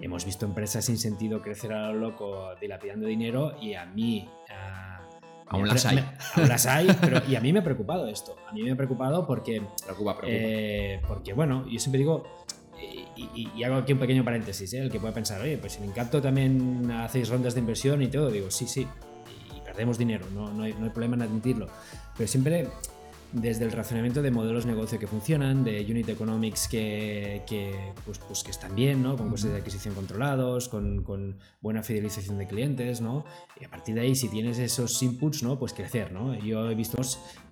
hemos visto empresas sin sentido crecer a lo loco dilapidando dinero y a mí... Aún las hay. aún las hay, pero y a mí me ha preocupado esto. A mí me ha preocupado porque. Preocupa, preocupa. Eh, porque, bueno, yo siempre digo. Y, hago aquí un pequeño paréntesis, ¿eh? el que puede pensar, oye, pues en Incapto también hacéis rondas de inversión y todo. Digo, sí, sí. Y perdemos dinero, no, no, hay, no hay problema en admitirlo. Pero siempre desde el razonamiento de modelos de negocio que funcionan, de unit economics que, pues, pues, que están bien, ¿no? con costes de adquisición controlados, con, con, buena fidelización de clientes, ¿no? y a partir de ahí, si tienes esos inputs, ¿no? pues crecer. ¿no? Yo he visto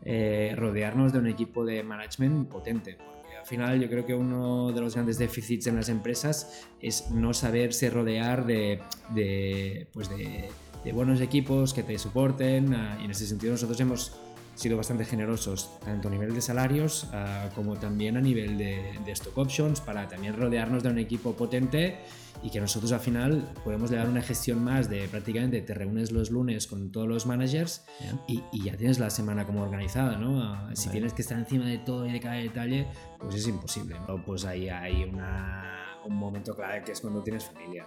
eh, rodearnos de un equipo de management potente. porque Al final yo creo que uno de los grandes déficits en las empresas es no saberse rodear de, de, pues de, de buenos equipos que te soporten ah, y en ese sentido nosotros hemos sido bastante generosos, tanto a nivel de salarios ah, como también a nivel de, stock options, para también rodearnos de un equipo potente y que nosotros al final podemos dar una gestión más de prácticamente te reúnes los lunes con todos los managers y, ya tienes la semana como organizada, ¿no? Ah, si tienes que estar encima de todo y de cada detalle, pues es imposible. Pues ahí hay una, un momento clave que es cuando tienes familia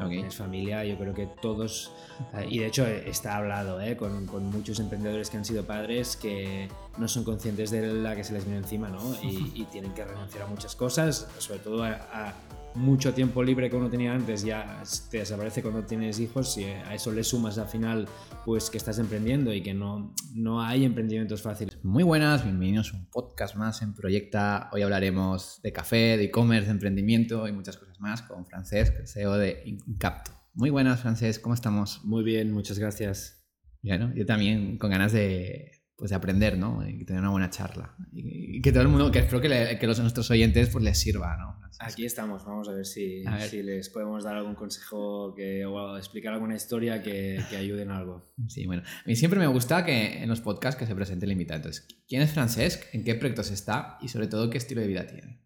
es familia, yo creo que todos, eh, y de hecho está hablado eh, con, con, muchos emprendedores que han sido padres que no son conscientes de la que se les viene encima ¿no? y, tienen que renunciar a muchas cosas, sobre todo a mucho tiempo libre que uno tenía antes ya te desaparece cuando tienes hijos y a eso le sumas al final pues que estás emprendiendo y que no, no hay emprendimientos fáciles. Muy buenas, bienvenidos a un podcast más en Proyecta. Hoy hablaremos de café, de e-commerce, de emprendimiento y muchas cosas más con Francesc, CEO de Incapto. Muy buenas, Francesc, ¿cómo estamos? Muy bien, muchas gracias. Bueno, yo también con ganas de, pues de aprender, ¿no? Y tener una buena charla. Y, que todo el mundo, que espero que, que los nuestros oyentes pues les sirva, ¿no? Aquí estamos, vamos a ver si, si les podemos dar algún consejo que, o explicar alguna historia que, que ayude en algo. Sí, bueno. A mí siempre me gusta que en los podcasts que se presente el invitado. Entonces, ¿quién es Francesc? ¿En qué proyectos está? Y sobre todo, ¿qué estilo de vida tiene?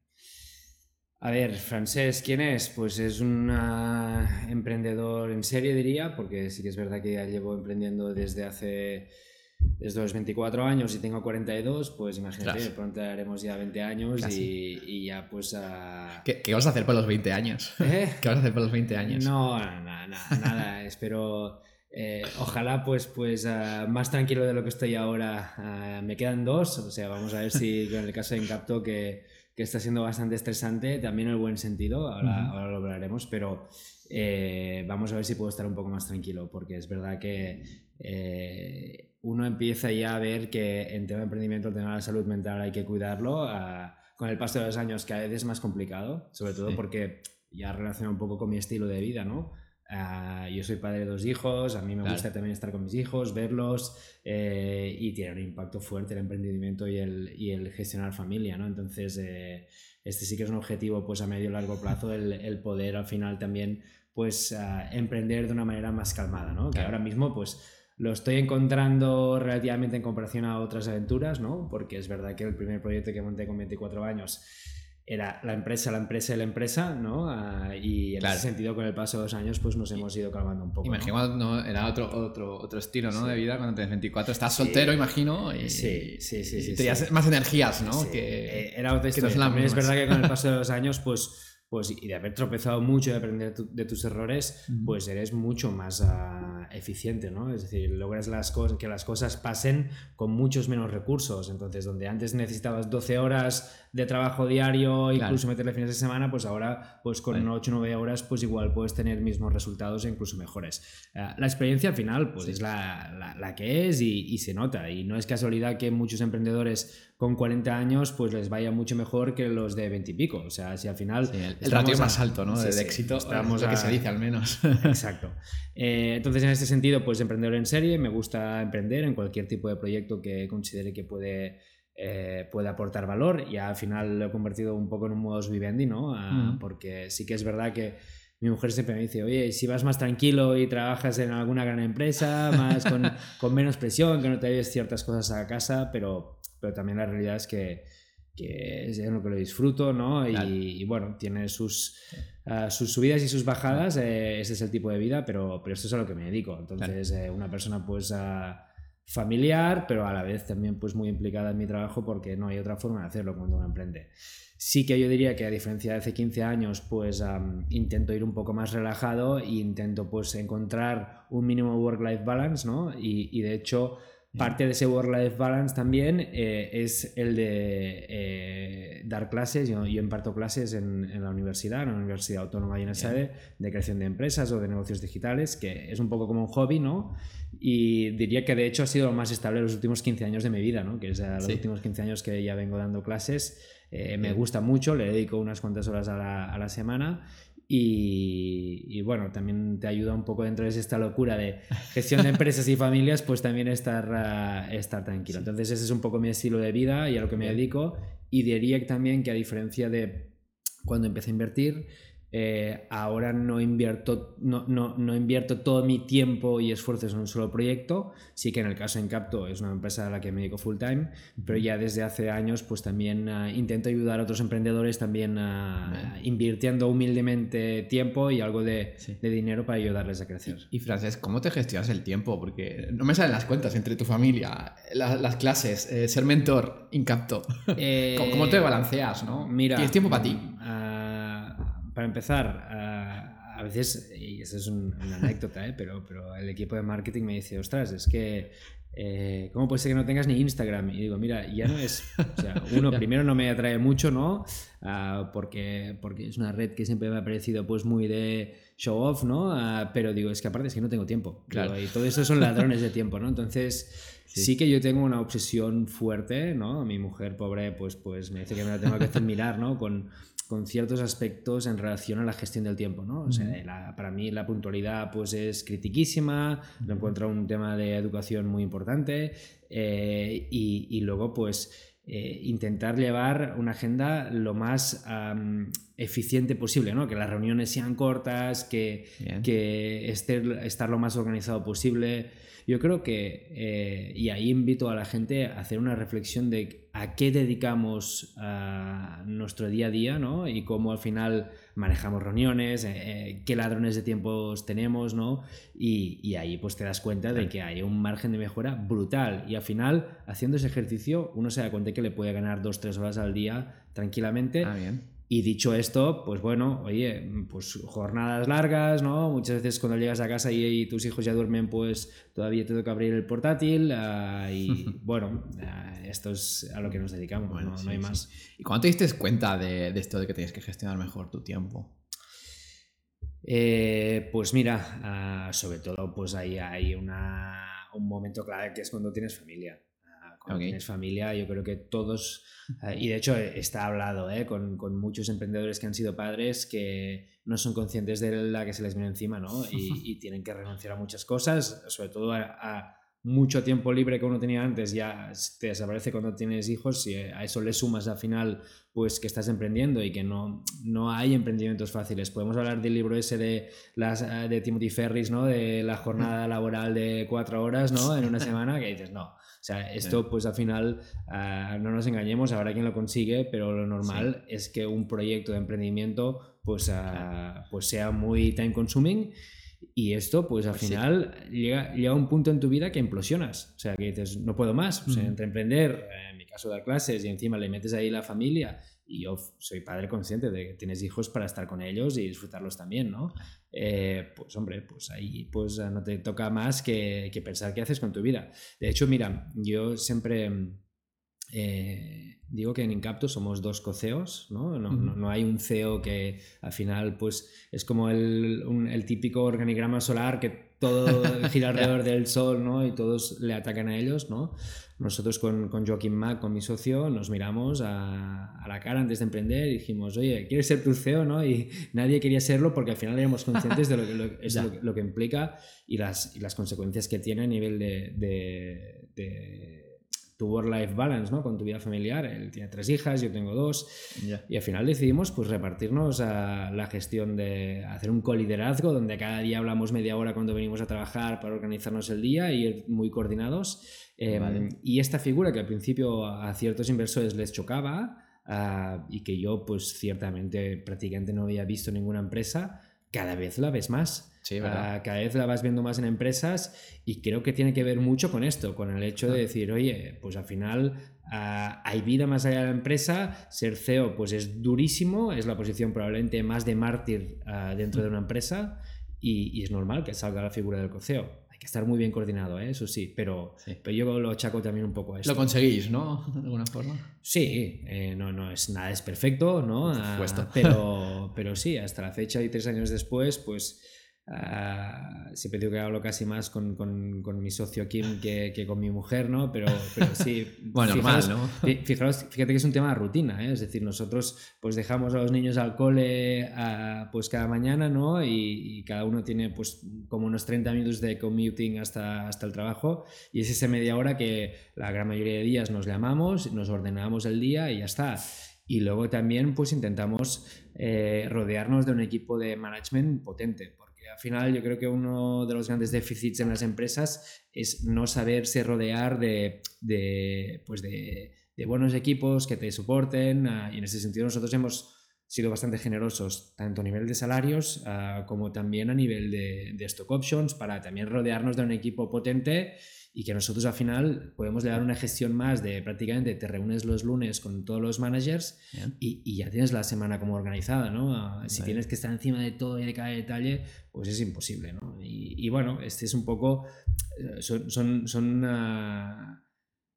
A ver, Francesc, ¿quién es? Pues es un emprendedor en serie, diría, porque sí que es verdad que ya llevo emprendiendo desde hace desde los 24 años y tengo 42, pues imagínate, pronto haremos ya 20 años y, ya pues... ¿Qué, vas a hacer por los 20 años? ¿Eh? ¿Qué vas a hacer por los 20 años? No, nada, nada, espero... Eh, ojalá pues, pues ah, más tranquilo de lo que estoy ahora. Ah, me quedan dos, o sea, vamos a ver si con el caso de Incapto que, que está siendo bastante estresante, también en el buen sentido, ahora, ahora lo hablaremos, pero eh, vamos a ver si puedo estar un poco más tranquilo, porque es verdad que uno empieza ya a ver que en tema de emprendimiento el tema de la salud mental hay que cuidarlo. Ah, con el paso de los años cada vez es más complicado, sobre todo porque ya relaciona un poco con mi estilo de vida, ¿no? Ah, yo soy padre de dos hijos, a mí me gusta también estar con mis hijos, verlos eh, y tiene un impacto fuerte el emprendimiento y el, y el gestionar familia, ¿no? Entonces, eh, este sí que es un objetivo pues a medio y largo plazo, el, el poder al final también pues ah, emprender de una manera más calmada, ¿no? Que ahora mismo pues lo estoy encontrando relativamente en comparación a otras aventuras, ¿no? Porque es verdad que el primer proyecto que monté con 24 años era la empresa, la empresa y la empresa, ¿no? Ah, y en ese sentido, con el paso de los años, pues nos hemos ido calmando un poco. Imagino, ¿no? Era otro, otro, otro estilo, ¿no? De vida cuando tenías 24. Estás soltero, imagino. Y, sí, sí, sí. sí tenías más energías, ¿no? Que, eh, era otro estilo. es verdad que con el paso de los años, pues pues, y de haber tropezado mucho y aprender de tus errores, pues eres mucho más ah, eficiente, ¿no? Es decir, logras las cosas, que las cosas pasen con muchos menos recursos. Entonces, donde antes necesitabas 12 horas de trabajo diario, incluso meterle fines de semana, pues ahora, pues con 8 o 9 horas, pues igual puedes tener mismos resultados e incluso mejores. Ah, la experiencia al final, pues es la, la, que es y, y se nota. Y no es casualidad que muchos emprendedores con 40 años pues les vaya mucho mejor que los de 20 y pico. O sea, si al final... el, ratio más alto, ¿no? de éxito, estamos lo que se dice al menos. Exacto. Eh, entonces, en este sentido, pues emprendedor en serie, me gusta emprender en cualquier tipo de proyecto que considere que puede... Eh, puede aportar valor y al final lo he convertido un poco en un modus vivendi, ¿no? Ah, porque sí que es verdad que mi mujer siempre me dice, oye, si vas más tranquilo y trabajas en alguna gran empresa, más con, con menos presión, que no te lleves ciertas cosas a casa, pero pero también la realidad es que, que es en lo que lo disfruto, ¿no? Y, bueno, tiene sus, ah, sus subidas y sus bajadas, eh, ese es el tipo de vida, pero, pero esto es a lo que me dedico. Entonces, eh, una persona pues... Uh, familiar, pero a la vez también pues muy implicada en mi trabajo porque no hay otra forma de hacerlo cuando uno emprende. Sí que yo diría que a diferencia de hace 15 años, pues intento ir un poco más relajado e intento pues encontrar un mínimo work-life balance, ¿no? Y, y de hecho Parte de ese work-life balance también eh, es el de eh, dar clases. Yo, yo, imparto clases en, en, la universidad, en la Universidad Autónoma de Sede, de creación de empresas o de negocios digitales, que es un poco como un hobby, ¿no? Y diría que de hecho ha sido lo más estable los últimos 15 años de mi vida, ¿no? Que es los últimos 15 años que ya vengo dando clases. Eh, me gusta mucho, le dedico unas cuantas horas a la, a la semana y, bueno, también te ayuda un poco dentro de esta locura de gestión de empresas y familias, pues también estar, ah, estar tranquilo. Entonces ese es un poco mi estilo de vida y a lo que me dedico. Y diría también que a diferencia de cuando empecé a invertir, eh, ahora no invierto, no, no, no, invierto todo mi tiempo y esfuerzos en un solo proyecto. Sí que en el caso de Encapto es una empresa a la que me dedico full time, pero ya desde hace años pues también uh, intento ayudar a otros emprendedores también uh, invirtiendo humildemente tiempo y algo de, de, dinero para ayudarles a crecer. Y, y Frances, ¿cómo te gestionas el tiempo? Porque no me salen las cuentas entre tu familia, la, las clases, eh, ser mentor, Incapto. Eh, ¿Cómo, ¿Cómo, te balanceas? ¿no? Mira, ¿Tienes tiempo para ti? Uh, para empezar, a veces, y esa es una anécdota, ¿eh? pero, pero el equipo de marketing me dice, ostras, es que, eh, ¿cómo puede ser que no tengas ni Instagram? Y digo, mira, ya no es, o sea, uno, primero no me atrae mucho, ¿no? Uh, porque, porque es una red que siempre me ha parecido pues muy de show off, ¿no? Uh, pero digo, es que aparte es que no tengo tiempo. Claro. y todo eso son ladrones de tiempo, ¿no? Entonces... Sí. sí. que yo tengo una obsesión fuerte, ¿no? Mi mujer, pobre, pues, pues me dice que me la tengo que hacer mirar, ¿no? Con, con ciertos aspectos en relación a la gestión del tiempo, ¿no? O sea, la, para mí la puntualidad pues es critiquísima, lo encuentro un tema de educación muy importante eh, y, y, luego pues eh, intentar llevar una agenda lo más um, eficiente posible, ¿no? Que las reuniones sean cortas, que, que esté, estar lo más organizado posible. Yo creo que, eh, y ahí invito a la gente a hacer una reflexión de a qué dedicamos a nuestro día a día, ¿no? Y cómo al final manejamos reuniones, eh, eh, qué ladrones de tiempos tenemos, ¿no? Y, y, ahí pues te das cuenta de que hay un margen de mejora brutal. Y al final, haciendo ese ejercicio, uno se da cuenta que le puede ganar dos, tres horas al día tranquilamente. Ah, bien y dicho esto, pues bueno, oye, pues jornadas largas, ¿no? Muchas veces cuando llegas a casa y, tus hijos ya duermen, pues todavía te toca abrir el portátil uh, y bueno, uh, esto es a lo que nos dedicamos, bueno, no, sí, no, hay más. ¿Y cuándo te diste cuenta de, de, esto de que tienes que gestionar mejor tu tiempo? Eh, pues mira, uh, sobre todo pues ahí hay una, un momento clave que es cuando tienes familia cuando okay. tienes familia, yo creo que todos, eh, y de hecho está hablado eh, con, con, muchos emprendedores que han sido padres que no son conscientes de la que se les viene encima, ¿no? Y, y tienen que renunciar a muchas cosas, sobre todo a, a, mucho tiempo libre que uno tenía antes, ya te desaparece cuando tienes hijos y a eso le sumas al final pues que estás emprendiendo y que no, no hay emprendimientos fáciles. Podemos hablar del libro ese de, las, de Timothy Ferris, ¿no? De la jornada laboral de cuatro horas, ¿no? En una semana, que dices, no, o sea, esto pues al final uh, no nos engañemos, habrá quien lo consigue, pero lo normal sí. es que un proyecto de emprendimiento pues, uh, pues sea muy time consuming y esto pues al pues final sí. llega, llega a un punto en tu vida que implosionas, o sea, que dices, no puedo más, o sea, entre emprender, en mi caso dar clases y encima le metes ahí la familia y yo soy padre consciente de que tienes hijos para estar con ellos y disfrutarlos también, ¿no? Eh, pues hombre, pues ahí pues no te toca más que, que, pensar qué haces con tu vida. De hecho, mira, yo siempre eh, digo que en Incapto somos dos coceos, ¿no? No, uh -huh. no, no hay un CEO que al final pues es como el, un, el típico organigrama solar que todo gira alrededor del sol, ¿no? Y todos le atacan a ellos, ¿no? Nosotros con, con Joaquín Mac, con mi socio, nos miramos a, a, la cara antes de emprender y dijimos, oye, ¿quieres ser tu CEO? ¿no? Y nadie quería serlo porque al final éramos conscientes de lo que, lo, es lo, lo, que implica y las, y las consecuencias que tiene a nivel de, de, de tu work-life balance, ¿no? Con tu vida familiar. Él tiene tres hijas, yo tengo dos. Yeah. Y al final decidimos pues repartirnos a la gestión de hacer un coliderazgo donde cada día hablamos media hora cuando venimos a trabajar para organizarnos el día y ir muy coordinados. Eh, vale. Y esta figura que al principio a ciertos inversores les chocaba uh, y que yo pues ciertamente prácticamente no había visto ninguna empresa, cada vez la ves más. Sí, ¿verdad? Ah, cada vez la vas viendo más en empresas y creo que tiene que ver mucho con esto, con el hecho de decir, oye, pues al final ah, hay vida más allá de la empresa, ser CEO pues es durísimo, es la posición probablemente más de mártir ah, dentro de una empresa y, y es normal que salga la figura del CEO. Hay que estar muy bien coordinado, ¿eh? eso sí, pero, Sí. pero yo lo achaco también un poco a esto. Lo conseguís, ¿no? De alguna forma. Sí, eh, no, no es nada es perfecto, ¿no? Ah, pero, pero sí, hasta la fecha y tres años después, pues ah, siempre digo que hablo casi más con, con- con mi socio Kim que, que con mi mujer, ¿no? Pero, pero sí. Bueno, normal, fijaos- ¿no? fi- Fijaros, fíjate que es un tema de rutina, ¿eh? es decir, nosotros pues dejamos a los niños al cole ah, pues cada mañana, ¿no? Y, y cada uno tiene pues como unos 30 minutos de commuting hasta, hasta el trabajo y es esa media hora que la gran mayoría de días nos llamamos, nos ordenamos el día y ya está. Y luego también pues intentamos eh, rodearnos de un equipo de management potente, al final yo creo que uno de los grandes déficits en las empresas es no saberse rodear de, pues de, buenos equipos que te soporten ah, y en ese sentido nosotros hemos sido bastante generosos tanto a nivel de salarios ah, como también a nivel de stock options para también rodearnos de un equipo potente y que nosotros al final podemos dar una gestión más de prácticamente te reúnes los lunes con todos los managers y, y ya tienes la semana como organizada, ¿no? Ah, Si Vale. tienes que estar encima de todo y de cada detalle, pues es imposible, ¿no? Y, y bueno, este es un poco, eh, son, son, son, ah,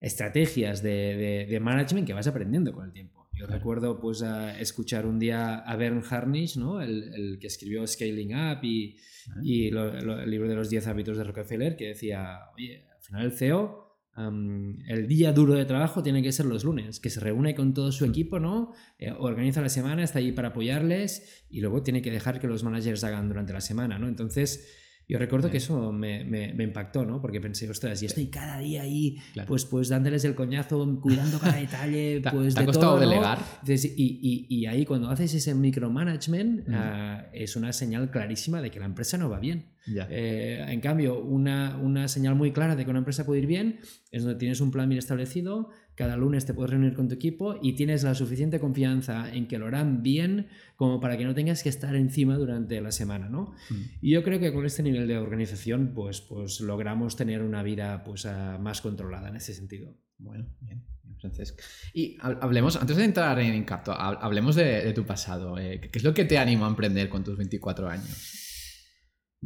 estrategias de, de- de management que vas aprendiendo con el tiempo. Yo Claro. recuerdo pues a escuchar un día a Bern Harnish, ¿no? El, el que escribió Scaling Up y, y lo- lo- el libro de los 10 hábitos de Rockefeller, que decía, oye, final el CEO, am, el día duro de trabajo tiene que ser los lunes, que se reúne con todo su equipo, ¿no? Eh, organiza la semana, está ahí para apoyarles y luego tiene que dejar que los managers hagan durante la semana, ¿no? Entonces, yo recuerdo que eso me, me- me impactó, ¿no? Porque pensé, ostras, y estoy cada día ahí, Claro. pues, pues dándoles el coñazo, cuidando cada detalle, ¿Te, pues te ha de costado todo, ¿no? delegar? Entonces, y, y- y ahí cuando haces ese micromanagement Mm. ah, es una señal clarísima de que la empresa no va bien. Eh, en cambio, una, una señal muy clara de que una empresa puede ir bien es donde tienes un plan bien establecido, cada lunes te puedes reunir con tu equipo y tienes la suficiente confianza en que lo harán bien como para que no tengas que estar encima durante la semana, ¿no? Mm. Y yo creo que con este nivel de organización pues, pues logramos tener una vida pues, ah, más controlada en ese sentido. Bueno, bien, Francesc. Y hab- hablemos, antes de entrar en Incapto, hab- hablemos de, de tu pasado. eh, ¿Qué es lo que te animó a emprender con tus 24 años?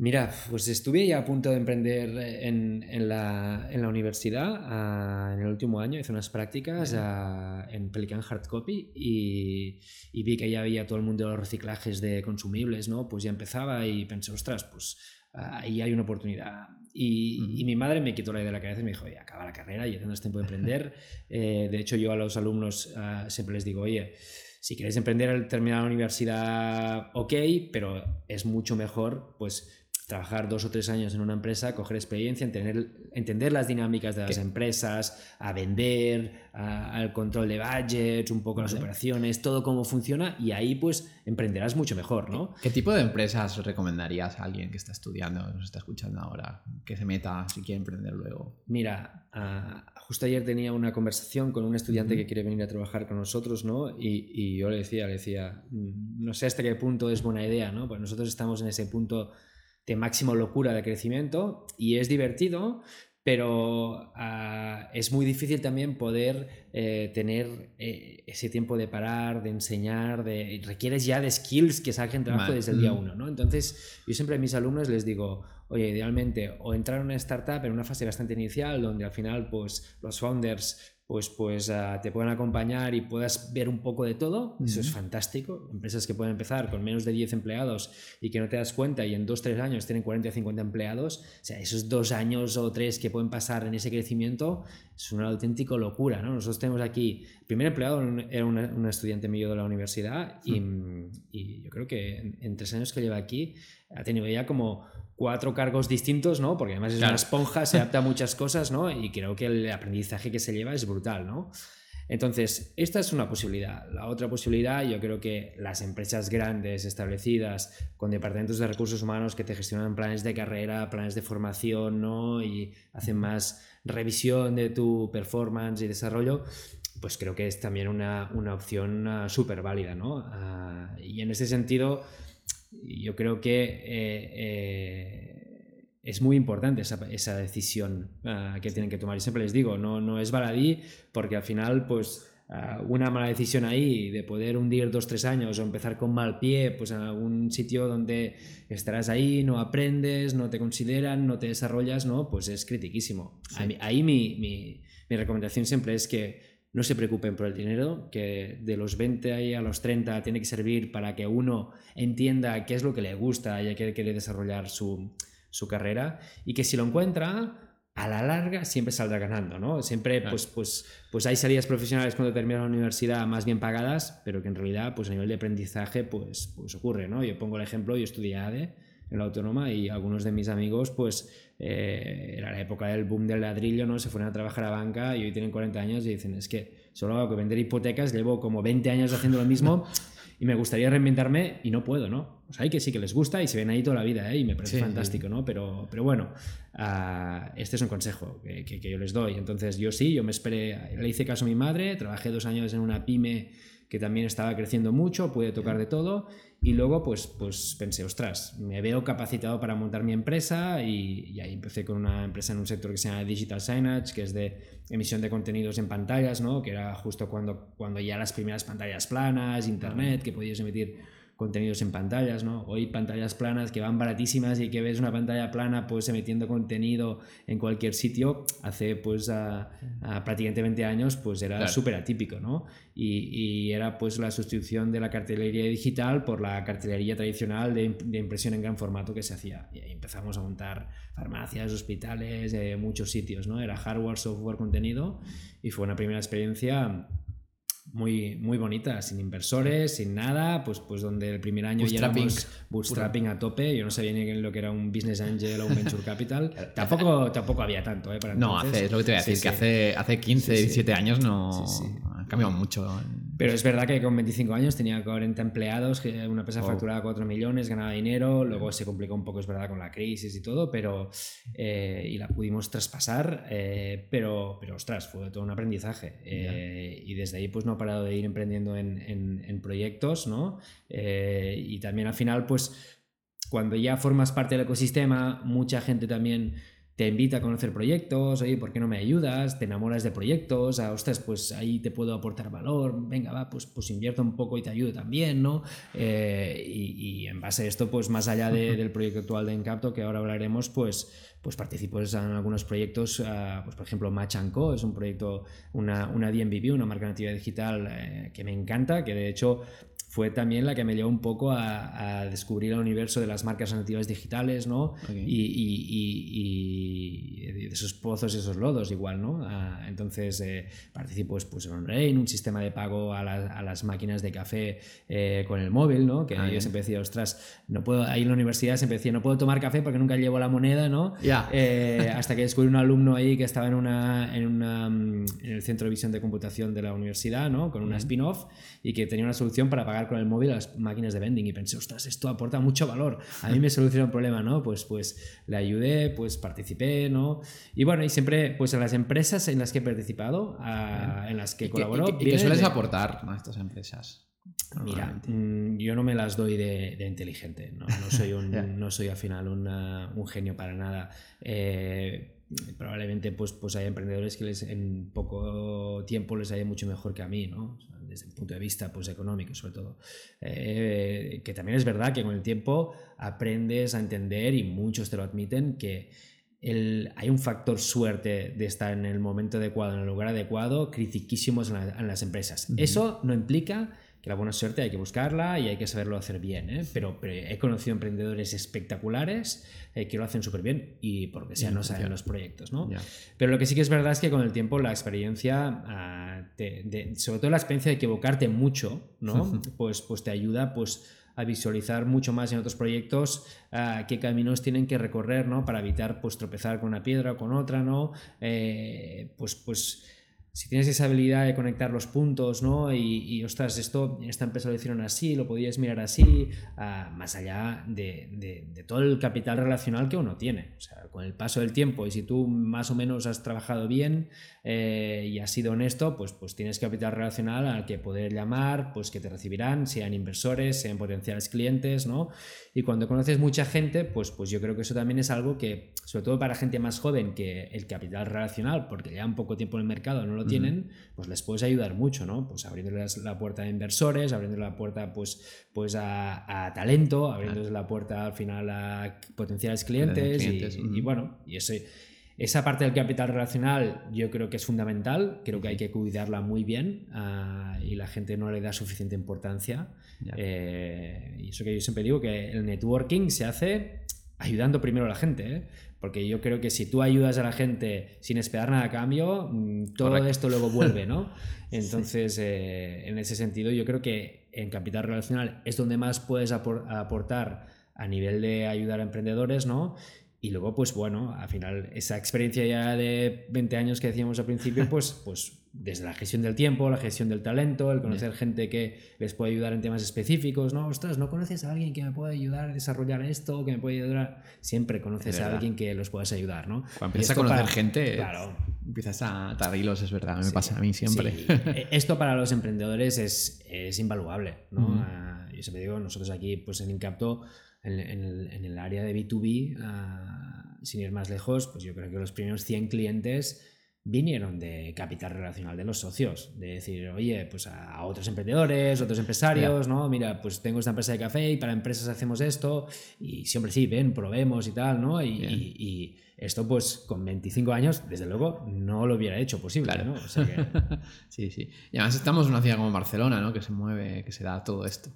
Mira, pues estuve ya a punto de emprender en, en la, en la universidad ah, en el último año, hice unas prácticas ah, en Pelican Hard Copy y, y vi que ya había todo el mundo de los reciclajes de consumibles, ¿no? Pues ya empezaba y pensé, ostras, pues ah, ahí hay una oportunidad. Y, mi madre me quitó la idea de la cabeza y me dijo, oye, acaba la carrera, ya tendrás tiempo de emprender. Eh, de hecho, yo a los alumnos siempre les digo, oye, si queréis emprender al terminar la universidad, ok, pero es mucho mejor, pues trabajar dos o tres años en una empresa, coger experiencia, entender, entender las dinámicas de las ¿Qué? empresas, a vender, a- al control de budgets, un poco las operaciones, todo cómo funciona y ahí pues emprenderás mucho mejor, ¿no? ¿Qué tipo de empresas recomendarías a alguien que está estudiando, nos está escuchando ahora, que se meta si quiere emprender luego? Mira, ah, justo ayer tenía una conversación con un estudiante que quiere venir a trabajar con nosotros, ¿no? Y, y yo le decía, le decía, "Mm, no sé hasta qué punto es buena idea, ¿no? Pues nosotros estamos en ese punto de máxima locura de crecimiento y es divertido, pero ah, es muy difícil también poder eh, tener eh, ese tiempo de parar, de enseñar, de requieres ya de skills que saquen trabajo desde el día uno, ¿no? Entonces, yo siempre a mis alumnos les digo, oye, idealmente o entrar en una startup en una fase bastante inicial donde al final pues los founders pues, pues ah, te pueden acompañar y puedas ver un poco de todo, eso es fantástico. Empresas que pueden empezar con menos de 10 empleados y que no te das cuenta y en 2-3 años tienen 40 o 50 empleados, o sea, esos dos años o tres que pueden pasar en ese crecimiento es una auténtica locura, ¿no? Nosotros tenemos aquí, el primer empleado era un, un estudiante mío de la universidad y, y yo creo que en, en tres años que lleva aquí ha tenido ya como cuatro cargos distintos, ¿no? Porque además es Claro. una esponja, se adapta a muchas cosas, ¿no? Y creo que el aprendizaje que se lleva es brutal, ¿no? Entonces, esta es una posibilidad. La otra posibilidad, yo creo que las empresas grandes, establecidas, con departamentos de recursos humanos que te gestionan planes de carrera, planes de formación, ¿no? Y hacen más revisión de tu performance y desarrollo, pues creo que es también una, una opción súper válida, ¿no? Ah, y en ese sentido, yo creo que eh, eh, es muy importante esa, decisión ah, que tienen que tomar. Y siempre les digo, no, no es baladí, porque al final, pues ah, una mala decisión ahí de poder hundir dos, tres años o empezar con mal pie, pues en algún sitio donde estarás ahí, no aprendes, no te consideran, no te desarrollas, ¿no? Pues es critiquísimo. Ahí, mi, mi, mi recomendación siempre es que no se preocupen por el dinero, que de los 20 a los 30 tiene que servir para que uno entienda qué es lo que le gusta y a qué quiere desarrollar su, carrera y que si lo encuentra, a la larga siempre saldrá ganando, ¿no? Siempre, pues, pues, pues hay salidas profesionales cuando termina la universidad más bien pagadas, pero que en realidad, pues a nivel de aprendizaje, pues, pues ocurre, ¿no? Yo pongo el ejemplo, yo estudié ADE en la autónoma y algunos de mis amigos, pues eh, era la época del boom del ladrillo, ¿no? Se fueron a trabajar a banca y hoy tienen 40 años y dicen, es que solo hago que vender hipotecas, llevo como 20 años haciendo lo mismo y me gustaría reinventarme y no puedo, ¿no? O sea, hay que sí que les gusta y se ven ahí toda la vida, ¿eh? Y me parece fantástico, ¿no? Pero, pero bueno, uh, este es un consejo que, que, que, yo les doy. Entonces, yo sí, yo me esperé, le hice caso a mi madre, trabajé dos años en una pyme que también estaba creciendo mucho, pude tocar de todo y luego pues, pues pensé, ostras, me veo capacitado para montar mi empresa y, ahí empecé con una empresa en un sector que se llama Digital Signage, que es de emisión de contenidos en pantallas, ¿no? que era justo cuando, cuando ya las primeras pantallas planas, internet, que podías emitir contenidos en pantallas, ¿no? Hoy pantallas planas que van baratísimas y que ves una pantalla plana pues emitiendo contenido en cualquier sitio, hace pues a, prácticamente 20 años pues era súper atípico, ¿no? Y, era pues la sustitución de la cartelería digital por la cartelería tradicional de, impresión en gran formato que se hacía. Y ahí empezamos a montar farmacias, hospitales, eh, muchos sitios, ¿no? Era hardware, software, contenido y fue una primera experiencia muy, muy bonita, sin inversores, sin nada, pues, pues donde el primer año ya éramos bootstrapping a tope, yo no sabía ni lo que era un business angel o un venture capital, tampoco, tampoco había tanto, ¿eh? Para no, hace, es lo que te voy a decir, que hace, hace 15, 17 años no ha cambiado mucho. Pero es verdad que con 25 años tenía 40 empleados, una empresa facturada 4 millones, ganaba dinero, luego se complicó un poco, es verdad, con la crisis y todo, pero eh, y la pudimos traspasar, eh, pero, pero ostras, fue todo un aprendizaje. Eh, y desde ahí pues no he parado de ir emprendiendo en, en proyectos, ¿no? y también al final, pues cuando ya formas parte del ecosistema, mucha gente también te invita a conocer proyectos, oye, ¿por qué no me ayudas? Te enamoras de proyectos, a, ostras, pues ahí te puedo aportar valor, venga, va, pues, pues invierto un poco y te ayudo también, ¿no? Eh, y, en base a esto, pues más allá del proyecto actual de Encapto, que ahora hablaremos, pues, pues participo en algunos proyectos, ah, pues por ejemplo Match Co, es un proyecto, una, una DMVP, una marca nativa digital eh, que me encanta, que de hecho fue también la que me llevó un poco a, descubrir el universo de las marcas nativas digitales, ¿no? Y, de esos pozos y esos lodos igual, ¿no? Ah, entonces eh, participo pues, pues, en OnRain, un sistema de pago a, las máquinas de café eh, con el móvil, ¿no? Que ah, yo siempre decía, ostras, no puedo, ahí en la universidad siempre decía, no puedo tomar café porque nunca llevo la moneda, ¿no? Eh, hasta que descubrí un alumno ahí que estaba en, una, en, una, en el centro de visión de computación de la universidad, ¿no? Con una spin-off y que tenía una solución para pagar con el móvil a las máquinas de vending y pensé, ostras, esto aporta mucho valor, a mí me soluciona un problema, ¿no? Pues, pues le ayudé, pues participé, ¿no? Y bueno, y siempre, pues en las empresas en las que he participado, en las que colaboro... ¿Y qué, sueles aportar a estas empresas? Mira, mm, yo no me las doy de, inteligente, no, soy, un, no soy al final un genio para nada. Eh, probablemente pues, pues hay emprendedores que les, en poco tiempo les haya mucho mejor que a mí, ¿no? desde el punto de vista pues, económico sobre todo. Eh, que también es verdad que con el tiempo aprendes a entender y muchos te lo admiten que el, hay un factor suerte de estar en el momento adecuado, en el lugar adecuado, critiquísimos en, las empresas. Eso no implica que la buena suerte hay que buscarla y hay que saberlo hacer bien. ¿eh? Pero, he conocido emprendedores espectaculares eh, que lo hacen súper bien y porque sea no saben los proyectos. ¿no? Pero lo que sí que es verdad es que con el tiempo la experiencia, ah, sobre todo la experiencia de equivocarte mucho, ¿no? pues, pues te ayuda pues, a visualizar mucho más en otros proyectos ah, qué caminos tienen que recorrer ¿no? para evitar pues, tropezar con una piedra o con otra. ¿no? Eh, pues, pues si tienes esa habilidad de conectar los puntos, ¿no? Y, y ostras, esto, esta empresa lo hicieron así, lo podías mirar así, uh, más allá de, de, de, todo el capital relacional que uno tiene. O sea, con el paso del tiempo, y si tú más o menos has trabajado bien eh, y has sido honesto, pues, pues tienes capital relacional al que poder llamar, pues que te recibirán, sean inversores, sean potenciales clientes, ¿no? Y cuando conoces mucha gente, pues, pues yo creo que eso también es algo que, sobre todo para gente más joven, que el capital relacional, porque llevan poco tiempo en el mercado, no lo tienen, pues les puedes ayudar mucho, ¿no? Pues abriéndoles la puerta a inversores, abriéndoles la puerta pues, pues a, a talento, abriéndoles la puerta al final a potenciales clientes, clientes. Y, uh -huh. y, bueno, y ese, esa parte del capital relacional yo creo que es fundamental, creo que hay que cuidarla muy bien uh, y la gente no le da suficiente importancia. Eh, y eso que yo siempre digo, que el networking se hace ayudando primero a la gente, ¿eh? porque yo creo que si tú ayudas a la gente sin esperar nada a cambio, mm, todo Correcto. esto luego vuelve, ¿no? Entonces, sí. eh, en ese sentido, yo creo que en capital relacional es donde más puedes aportar a nivel de ayudar a emprendedores, ¿no? Y luego, pues bueno, al final, esa experiencia ya de 20 años que decíamos al principio, pues, pues desde la gestión del tiempo, la gestión del talento, el conocer yeah. gente que les puede ayudar en temas específicos, ¿no? Ostras, ¿no conoces a alguien que me pueda ayudar a desarrollar esto? Que me puede ayudar. Siempre conoces a alguien que los puedas ayudar, ¿no? Cuando empiezas a conocer para... gente, claro. empiezas a atar hilos, es verdad, me sí. pasa a mí siempre. Sí. Esto para los emprendedores es, es invaluable, ¿no? Uh, yo siempre digo, nosotros aquí, pues en Incapto, en, en, el, en el, área de B2B, uh, sin ir más lejos, pues yo creo que los primeros 100 clientes vinieron de capital relacional de los socios, de decir, oye, pues a, otros emprendedores, otros empresarios, yeah. ¿no? Mira, pues tengo esta empresa de café y para empresas hacemos esto y siempre sí, ven, probemos y tal, ¿no? Y, yeah. y, y esto pues con 25 años, desde luego, no lo hubiera hecho posible, claro. ¿no? O sea que... sí, sí. Y además estamos en una ciudad como Barcelona, ¿no? Que se mueve, que se da todo esto.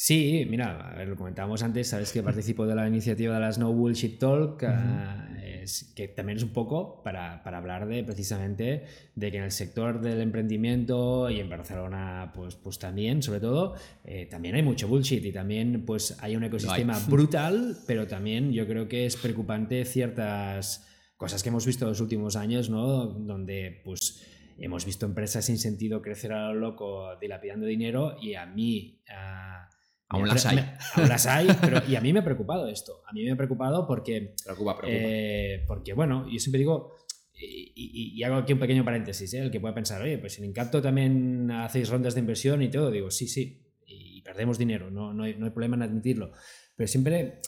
Sí, mira, a ver, lo comentábamos antes, sabes que participo de la iniciativa de las No Bullshit Talk, uh -huh. es, que también es un poco para, para, hablar de precisamente de que en el sector del emprendimiento y en Barcelona pues, pues también, sobre todo, eh, también hay mucho bullshit y también pues hay un ecosistema no hay. brutal, pero también yo creo que es preocupante ciertas cosas que hemos visto en los últimos años, ¿no? Donde pues hemos visto empresas sin sentido crecer a lo loco dilapidando dinero y a mí... Uh, Aún las hay. aún las hay, pero y a mí me ha preocupado esto. A mí me ha preocupado porque. Preocupa, preocupa. Eh, porque, bueno, yo siempre digo. Y, y, y, hago aquí un pequeño paréntesis, ¿eh? el que pueda pensar, oye, pues en Incapto también hacéis rondas de inversión y todo. Digo, sí, sí, y perdemos dinero, no, no, hay, no hay problema en admitirlo. Pero siempre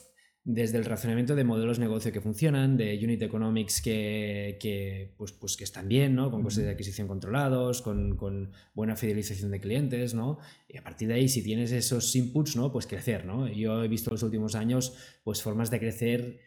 desde el razonamiento de modelos de negocio que funcionan, de unit economics que, que, pues, pues que están bien, ¿no? con costes de adquisición controlados, con, con, buena fidelización de clientes, ¿no? y a partir de ahí, si tienes esos inputs, ¿no? pues crecer. ¿no? Yo he visto en los últimos años pues, formas de crecer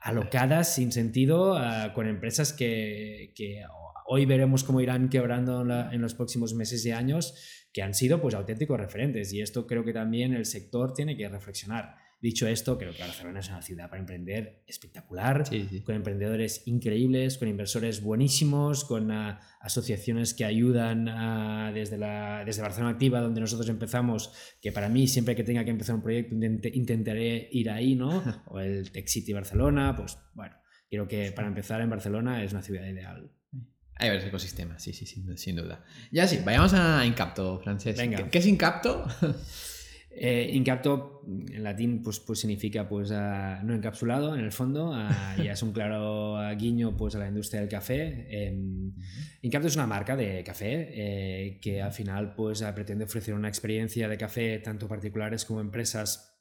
alocadas, sin sentido, con empresas que, que, hoy veremos cómo irán quebrando en, la, en, los próximos meses y años, que han sido pues, auténticos referentes. Y esto creo que también el sector tiene que reflexionar Dicho esto, creo que Barcelona es una ciudad para emprender espectacular, sí, sí. con emprendedores increíbles, con inversores buenísimos, con uh, asociaciones que ayudan uh, desde, la, desde Barcelona Activa, donde nosotros empezamos, que para mí siempre que tenga que empezar un proyecto intentaré ir ahí, ¿no? O el Tech City Barcelona, pues bueno, creo que para empezar en Barcelona es una ciudad ideal. Hay varios ecosistemas, sí, sí, sin, sin duda. Ya sí, vayamos a Incapto, Francés. Venga. ¿Qué, ¿Qué es Incapto? Eh, incapto, en latín, pues, pues significa pues, no encapsulado, en el fondo, uh, ya es un claro guiño pues, a la industria del café. Eh, Incapto es una marca de café eh, que al final pues, pretende ofrecer una experiencia de café, tanto particulares como empresas,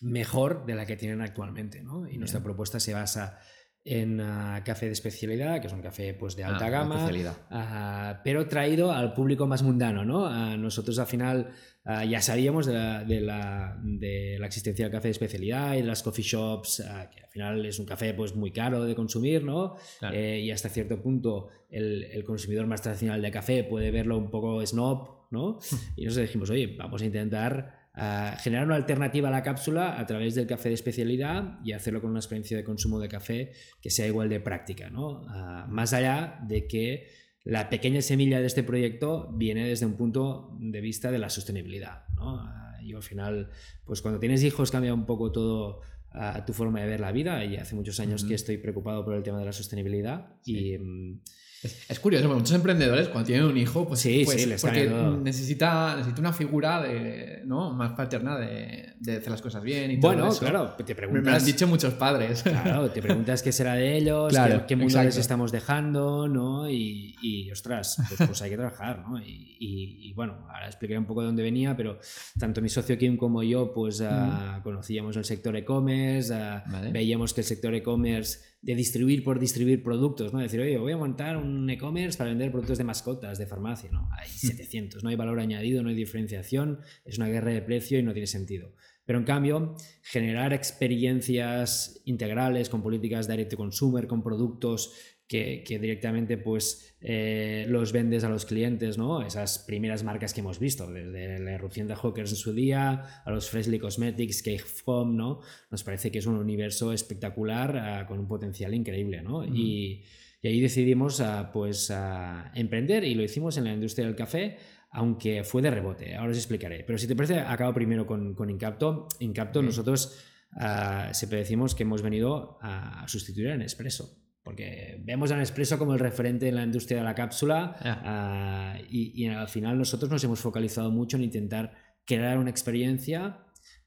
mejor de la que tienen actualmente. ¿no? Y nuestra propuesta se basa en uh, café de especialidad, que es un café pues, de alta ah, gama, uh, pero traído al público más mundano. ¿no? Uh, nosotros al final ya sabíamos de la, de, la, de la, existencia del café de especialidad y de las coffee shops, que al final es un café pues, muy caro de consumir, ¿no? Claro. Eh, y hasta cierto punto el, el, consumidor más tradicional de café puede verlo un poco snob, ¿no? y nosotros dijimos, oye, vamos a intentar Uh, generar una alternativa a la cápsula a través del café de especialidad y hacerlo con una experiencia de consumo de café que sea igual de práctica, ¿no? Uh, más allá de que la pequeña semilla de este proyecto viene desde un punto de vista de la sostenibilidad, ¿no? Uh, yo al final, pues cuando tienes hijos cambia un poco todo tu forma de ver la vida y hace muchos años -huh. que estoy preocupado por el tema de la sostenibilidad sí. y, Es, curioso, porque muchos emprendedores cuando tienen un hijo, pues sí, pues, sí, les porque necesita, necesita una figura de, ¿no? más paterna de, de hacer las cosas bien y bueno, todo eso. claro, te preguntas... Me han dicho muchos padres. Claro, te preguntas qué será de ellos, Claro, qué, qué mundo les estamos dejando, ¿no? Y, y, ostras, pues, pues hay que trabajar, ¿no? Y, y- y, bueno, ahora explicaré un poco de dónde venía, pero tanto mi socio Kim como yo, pues ah, conocíamos el sector e-commerce, ah, Vale. veíamos que el sector e-commerce de distribuir por distribuir productos, ¿no? Decir, oye, voy a montar un e-commerce para vender productos de mascotas, de farmacia, ¿no? Hay 700, no hay valor añadido, no hay diferenciación, es una guerra de precio y no tiene sentido. Pero en cambio, generar experiencias integrales con políticas direct to consumer, con productos que, que directamente pues, eh, los vendes a los clientes, ¿no? Esas primeras marcas que hemos visto, desde la irrupción de Hawkers en su día, a los Freshly Cosmetics, Cake Foam, ¿no? Nos parece que es un universo espectacular ah, con un potencial increíble, ¿no? y, y ahí decidimos ah, pues, ah, emprender y lo hicimos en la industria del café, aunque fue de rebote. Ahora os explicaré. Pero si te parece, acabo primero con, con Incapto. Incapto, Ok. nosotros ah, siempre decimos que hemos venido a sustituir a Nespresso. Porque vemos a Nespresso como el referente en la industria de la cápsula ah, y, y al final nosotros nos hemos focalizado mucho en intentar crear una experiencia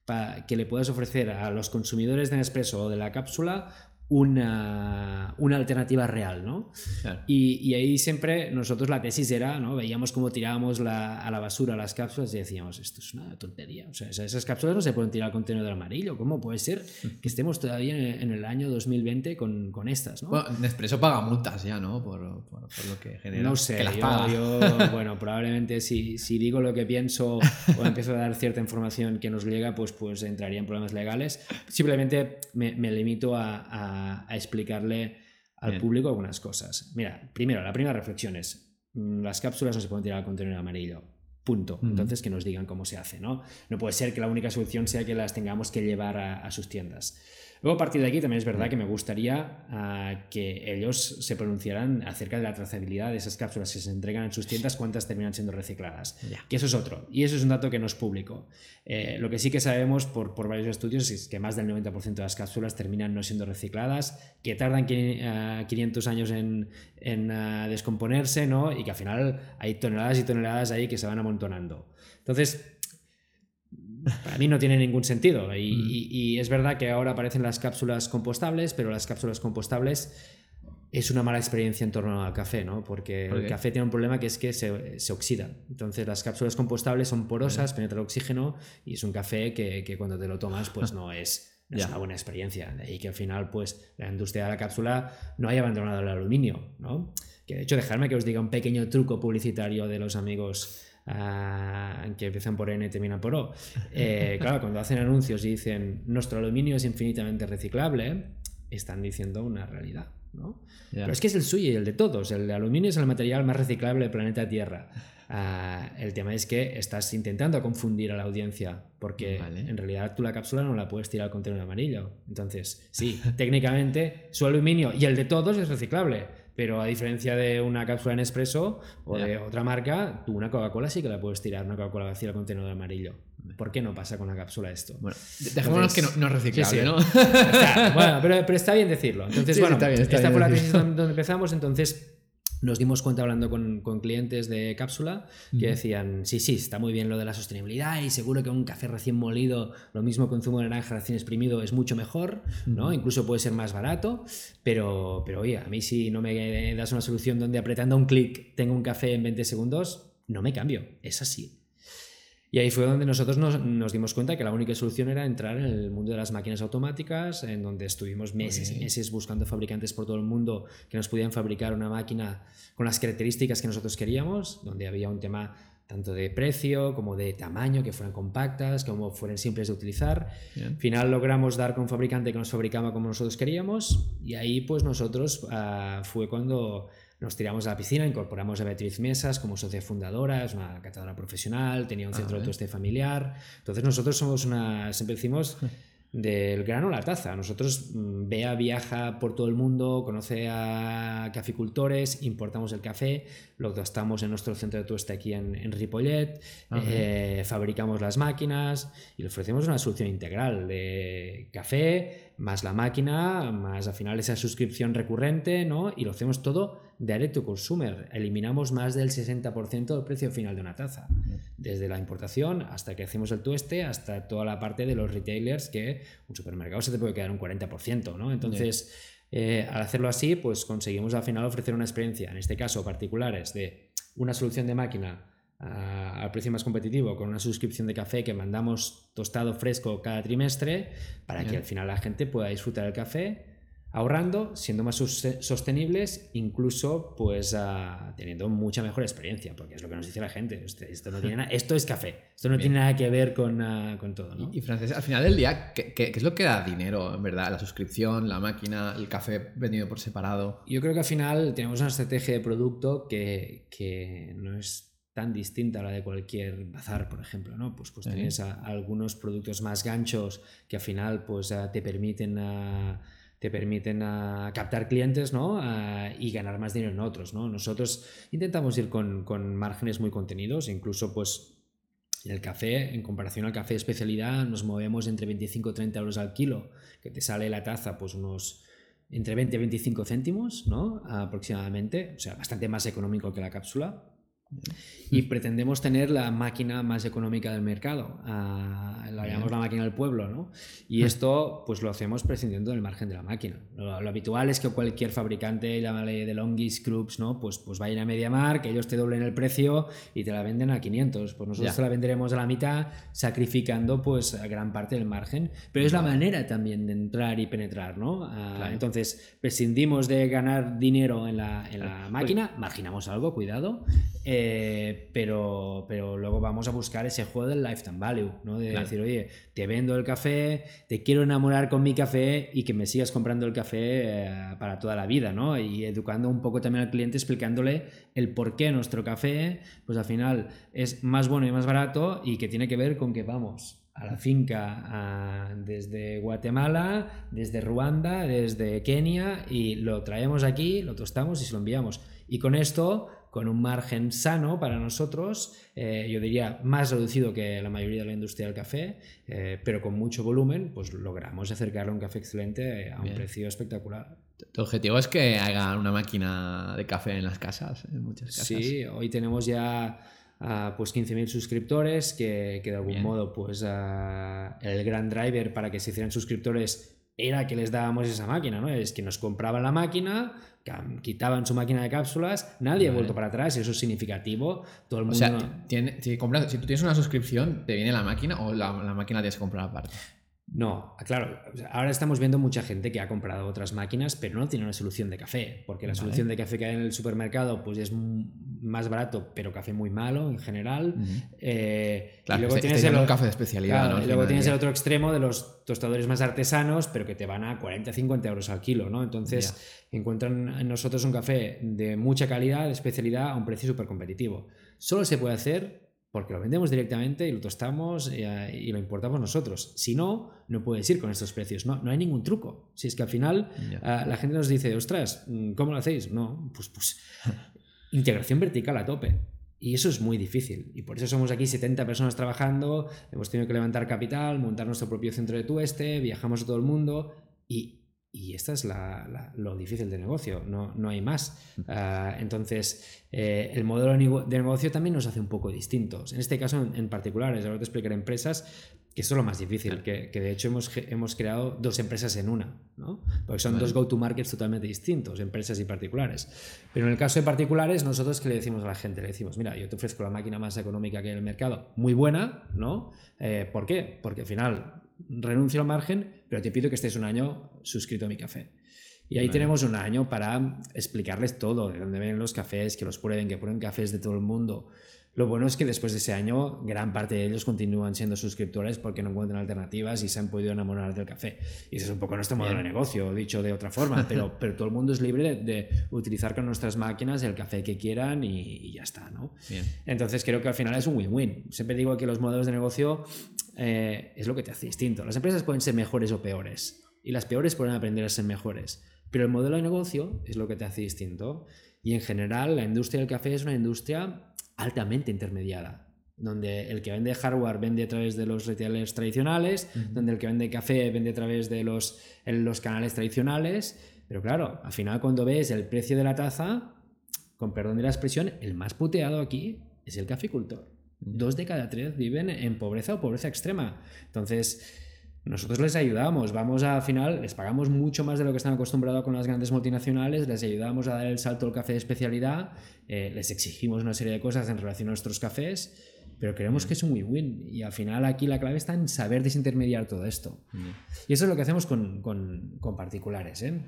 pa- que le puedas ofrecer a los consumidores de Nespresso o de la cápsula una, una alternativa real, ¿no? Claro. Y, y ahí siempre nosotros la tesis era, ¿no? Veíamos cómo tirábamos la- a la basura las cápsulas y decíamos, esto es una tontería. O sea, esas, cápsulas no se pueden tirar al contenedor amarillo. ¿Cómo puede ser que estemos todavía en, en el año 2020 con, con estas, ¿no? Bueno, Nespresso paga multas ya, ¿no? Por, por- por lo que genera. No sé, Que las yo, paga. yo, bueno, probablemente si, si digo lo que pienso o empiezo a dar cierta información que nos llega, pues, pues entraría en problemas legales. Simplemente me, me limito a, a- a explicarle al Bien. público algunas cosas. Mira, primero, la primera reflexión es, mm, las cápsulas no se pueden tirar al contenedor amarillo. Punto. Entonces que nos digan cómo se hace, ¿no? No puede ser que la única solución sea que las tengamos que llevar a, a sus tiendas. Luego, a partir de aquí, también es verdad que me gustaría ah, que ellos se pronunciaran acerca de la trazabilidad de esas cápsulas que se entregan en sus tiendas, cuántas terminan siendo recicladas. Que eso es otro. Y eso es un dato que no es público. Eh, lo que sí que sabemos por, por varios estudios es que más del 90% de las cápsulas terminan no siendo recicladas, que tardan qui- ah, 500 años en, en, ah, descomponerse, ¿no? Y que al final hay toneladas y toneladas ahí que se van amontonando. Entonces, para mí no tiene ningún sentido. Y, Mm. y- y es verdad que ahora aparecen las cápsulas compostables, pero las cápsulas compostables es una mala experiencia en torno al café, ¿no? Porque ¿Por el café tiene un problema que es que se, se oxida. Entonces las cápsulas compostables son porosas, penetra el oxígeno y es un café que, que cuando te lo tomas pues no es, no es una buena experiencia. Ahí que al final pues la industria de la cápsula no haya abandonado el aluminio, ¿no? Que de hecho dejarme que os diga un pequeño truco publicitario de los amigos ah, que empiezan por N y terminan por O. Eh, claro, cuando hacen anuncios y dicen nuestro aluminio es infinitamente reciclable, están diciendo una realidad, ¿no? Ya. Pero es que es el suyo y el de todos. El aluminio es el material más reciclable del planeta Tierra. Ah, el tema es que estás intentando confundir a la audiencia, porque Vale. en realidad tú la cápsula no la puedes tirar al contenedor amarillo. Entonces, sí, técnicamente su aluminio y el de todos es reciclable, pero a diferencia de una cápsula en expreso o de otra marca, tú una Coca-Cola sí que la puedes tirar, una Coca-Cola vacía al contenedor amarillo. ¿Por qué no pasa con la cápsula esto? Bueno, dejémonos que no, no es reciclable, Sí, sí. ¿no? Está, bueno, pero, pero está bien decirlo. Entonces, Sí, sí, bueno, está bien, está esta bien fue la donde donde empezamos. Entonces, nos dimos cuenta hablando con, con clientes de cápsula que decían, sí, sí, está muy bien lo de la sostenibilidad y seguro que un café recién molido, lo mismo con zumo de naranja recién exprimido, es mucho mejor, ¿no? Incluso puede ser más barato, pero, pero oye, a mí si no me das una solución donde apretando un clic tengo un café en 20 segundos, no me cambio, es así. Y ahí fue donde nosotros nos, nos dimos cuenta que la única solución era entrar en el mundo de las máquinas automáticas, en donde estuvimos meses y meses buscando fabricantes por todo el mundo que nos pudieran fabricar una máquina con las características que nosotros queríamos, donde había un tema tanto de precio como de tamaño, que fueran compactas, como fueran simples de utilizar. Bien. Al final logramos dar con un fabricante que nos fabricaba como nosotros queríamos y ahí pues nosotros ah, fue cuando nos tiramos a la piscina, incorporamos a Beatriz Mesas como socia fundadora, es una catadora profesional, tenía un Ah, centro de vale. tueste familiar. Entonces nosotros somos una, siempre decimos, del grano a la taza. Nosotros, mm, Bea viaja por todo el mundo, conoce a caficultores, importamos el café, lo tostamos en nuestro centro de tueste aquí en, en Ripollet, Ajá. eh, fabricamos las máquinas y le ofrecemos una solución integral de café, más la máquina, más al final esa suscripción recurrente, ¿no? Y lo hacemos todo direct to consumer. Eliminamos más del 60% del precio final de una taza. Desde la importación hasta que hacemos el tueste, hasta toda la parte de los retailers que un supermercado se te puede quedar un 40%, ¿no? Entonces, eh, al hacerlo así, pues conseguimos al final ofrecer una experiencia, en este caso particulares, de una solución de máquina al precio más competitivo con una suscripción de café que mandamos tostado fresco cada trimestre para que al final la gente pueda disfrutar el café ahorrando, siendo más sostenibles, incluso pues uh, teniendo mucha mejor experiencia, porque es lo que nos dice la gente. Este, esto, no tiene nada, esto es café, esto no tiene nada que ver con, uh, con todo. ¿no? Y, y, Frances, al final del día, ¿qué, ¿qué, es lo que da dinero, en verdad? La suscripción, la máquina, el café vendido por separado. Yo creo que al final tenemos una estrategia de producto que, que no es tan distinta a la de cualquier bazar, por ejemplo, ¿no? Pues, pues tienes a, a algunos productos más ganchos que al final pues te permiten a te permiten a captar clientes ¿no? y ganar más dinero en otros. ¿no? Nosotros intentamos ir con, con, márgenes muy contenidos, incluso pues en el café, en comparación al café de especialidad, nos movemos entre 25 y 30 euros al kilo, que te sale la taza pues unos entre 20 y 25 céntimos ¿no? aproximadamente, o sea, bastante más económico que la cápsula. Y pretendemos tener la máquina más económica del mercado, uh, la llamamos la máquina del pueblo, ¿no? Y esto pues lo hacemos prescindiendo del margen de la máquina. Lo, lo habitual es que cualquier fabricante, llámale de Longis, Groups, ¿no? Pues, pues vayan a MediaMark, que ellos te doblen el precio y te la venden a 500. Pues nosotros ya. te la venderemos a la mitad, sacrificando pues a gran parte del margen. Pero es la manera también de entrar y penetrar, ¿no? Uh, claro. Entonces, prescindimos de ganar dinero en la, en la máquina, marginamos algo, cuidado. Eh, pero, pero luego vamos a buscar ese juego del lifetime value, ¿no? De claro. decir, oye, te vendo el café, te quiero enamorar con mi café y que me sigas comprando el café eh, para toda la vida, ¿no? Y educando un poco también al cliente, explicándole el por qué nuestro café, pues al final es más bueno y más barato y que tiene que ver con que vamos a la finca a, desde Guatemala, desde Ruanda, desde Kenia y lo traemos aquí, lo tostamos y se lo enviamos. Y con esto con un margen sano para nosotros, eh, yo diría más reducido que la mayoría de la industria del café, eh, pero con mucho volumen, pues logramos acercarle un café excelente a un Bien. precio espectacular. Tu objetivo es que haya una máquina de café en las casas, en muchas casas. Sí, hoy tenemos ya uh, pues 15.000 suscriptores, que, que, de algún Bien. modo pues uh, el gran driver para que se hicieran suscriptores era que les dábamos esa máquina, ¿no? Es que nos compraban la máquina, quitaban su máquina de cápsulas, nadie vale. ha vuelto para atrás, eso es significativo. Todo el mundo. O sea, tiene, si, compras, si, tú tienes una suscripción, ¿te viene la máquina o la, la máquina tienes que comprar aparte? No, claro, ahora estamos viendo mucha gente que ha comprado otras máquinas, pero no tiene una solución de café, porque la vale. solución de café que hay en el supermercado pues es más barato, pero café muy malo en general. Uh -huh. eh, claro, y luego este, tienes este el, un café de especialidad. Claro, ¿no? Y luego tienes el otro extremo de los tostadores más artesanos, pero que te van a 40, 50 euros al kilo, ¿no? Entonces yeah. encuentran en nosotros un café de mucha calidad, de especialidad, a un precio súper competitivo. Solo se puede hacer porque lo vendemos directamente y lo tostamos y, eh, y, lo importamos nosotros. Si no, no puedes ir con estos precios. No, no hay ningún truco. Si es que al final yeah. uh, la gente nos dice, ostras, ¿cómo lo hacéis? No, pues, pues integración vertical a tope. Y eso es muy difícil. Y por eso somos aquí 70 personas trabajando, hemos tenido que levantar capital, montar nuestro propio centro de tueste, viajamos a todo el mundo y y esta es la, la, lo difícil de negocio, no, no hay más. Uh, entonces, eh, el modelo de negocio también nos hace un poco distintos. En este caso, en, en particular, ahora te explicaré empresas, que eso es lo más difícil, que, que, de hecho hemos, hemos creado dos empresas en una, ¿no? porque son dos go-to-markets totalmente distintos, empresas y particulares. Pero en el caso de particulares, nosotros que le decimos a la gente, le decimos, mira, yo te ofrezco la máquina más económica que hay en el mercado, muy buena, ¿no? Eh, ¿Por qué? Porque al final renuncio al margen, pero te pido que estés un año suscrito a mi café. Y ahí tenemos un año para explicarles todo, de dónde vienen los cafés, que los prueben, que prueben cafés de todo el mundo. Lo bueno es que después de ese año, gran parte de ellos continúan siendo suscriptores porque no encuentran alternativas y se han podido enamorar del café. Y ese es un poco nuestro modelo Bien. de negocio, dicho de otra forma, pero, pero todo el mundo es libre de, de, utilizar con nuestras máquinas el café que quieran y, y ya está, ¿no? Bien. Entonces creo que al final es un win-win. Siempre digo que los modelos de negocio eh, es lo que te hace distinto. Las empresas pueden ser mejores o peores y las peores pueden aprender a ser mejores, pero el modelo de negocio es lo que te hace distinto. Y en general la industria del café es una industria altamente intermediada, donde el que vende hardware vende a través de los retailers tradicionales, uh -huh. donde el que vende café vende a través de los, los canales tradicionales, pero claro, al final cuando ves el precio de la taza, con perdón de la expresión, el más puteado aquí es el caficultor. Dos de cada tres viven en pobreza o pobreza extrema. Entonces, nosotros les ayudamos, vamos a, al final, les pagamos mucho más de lo que están acostumbrados con las grandes multinacionales, les ayudamos a dar el salto al café de especialidad, eh, les exigimos una serie de cosas en relación a nuestros cafés, pero creemos que es un win-win. Y al final aquí la clave está en saber desintermediar todo esto. Y eso es lo que hacemos con, con, con particulares. ¿eh?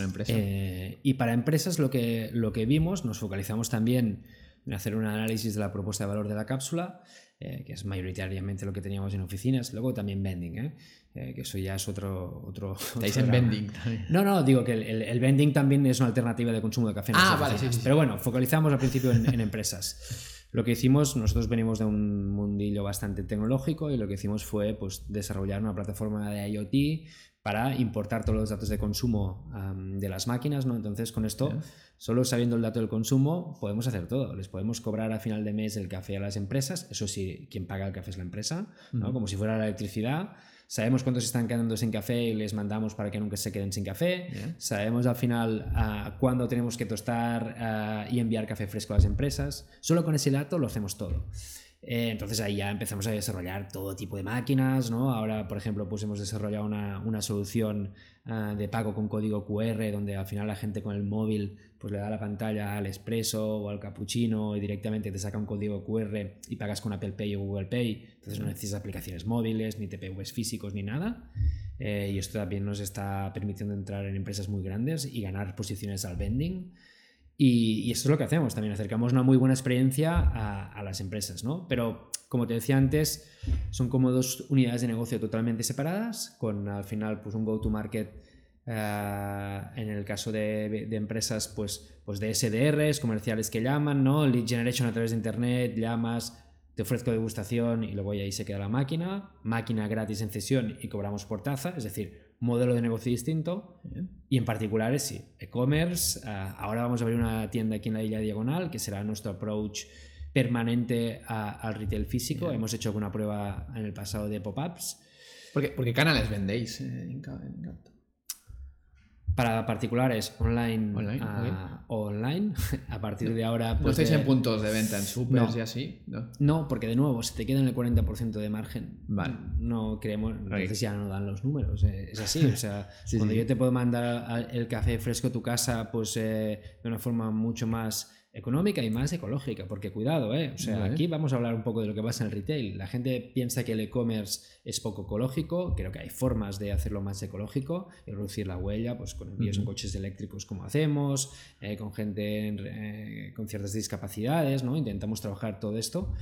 empresa. Eh, y para empresas lo que, lo que vimos, nos focalizamos también en hacer un análisis de la propuesta de valor de la cápsula eh, que es mayoritariamente lo que teníamos en oficinas, luego también vending, ¿eh? Eh, que eso ya es otro... otro Estáis en vending No, no, digo que el, el, vending también es una alternativa de consumo de café. En ah, vale, Pero bueno, focalizamos al principio en, en empresas. Lo que hicimos, nosotros venimos de un mundillo bastante tecnológico y lo que hicimos fue pues, desarrollar una plataforma de IoT para importar todos los datos de consumo de las máquinas, ¿no? Entonces, con esto, solo sabiendo el dato del consumo, podemos hacer todo. Les podemos cobrar a final de mes el café a las empresas, eso sí, quien paga el café es la empresa, ¿no? Como si fuera la electricidad. Sabemos cuántos están quedando sin café y les mandamos para que nunca se queden sin café. Sabemos al final uh, cuándo tenemos que tostar ah, y enviar café fresco a las empresas. Solo con ese dato lo hacemos todo. Eh, entonces ahí ya empezamos a desarrollar todo tipo de máquinas, ¿no? Ahora, por ejemplo, pues hemos desarrollado una, una solución uh, de pago con código QR, donde al final la gente con el móvil pues le da la pantalla al Expreso o al Cappuccino y directamente te saca un código QR y pagas con Apple Pay o Google Pay. Entonces no necesitas aplicaciones móviles, ni TPVs físicos, ni nada. Eh, y esto también nos está permitiendo entrar en empresas muy grandes y ganar posiciones al vending. Y, esto es lo que hacemos, también acercamos una muy buena experiencia a, las empresas, ¿no? Pero, como te decía antes, son como dos unidades de negocio totalmente separadas, con al final pues un go-to-market eh, en el caso de, empresas, pues, pues de SDRs, comerciales que llaman, ¿no? Lead generation a través de internet, llamas, te ofrezco degustación y luego ahí se queda la máquina, máquina gratis en cesión y cobramos por taza, es decir, modelo de negocio distinto y en particular es sí, e-commerce. Ah, ahora vamos a abrir una tienda aquí en la isla diagonal que será nuestro approach permanente al retail físico. Hemos hecho alguna prueba en el pasado de pop-ups. ¿Por qué, canales vendéis en, para particulares online online, a, online. a partir de ahora pues, no estáis en puntos de venta en supers y así ¿no? no porque de nuevo se te queda en el 40% de margen vale. no creemos entonces ya no dan los números eh, es así o sea cuando yo te puedo mandar el café fresco a tu casa pues eh, de una forma mucho más económica y más ecológica, porque cuidado, ¿eh? o sea, aquí vamos a hablar un poco de lo que pasa en el retail. La gente piensa que el e-commerce es poco ecológico, creo que hay formas de hacerlo más ecológico y reducir la huella, pues con envíos en coches eléctricos como hacemos, eh, con gente eh, con ciertas discapacidades, ¿no? Intentamos trabajar todo esto.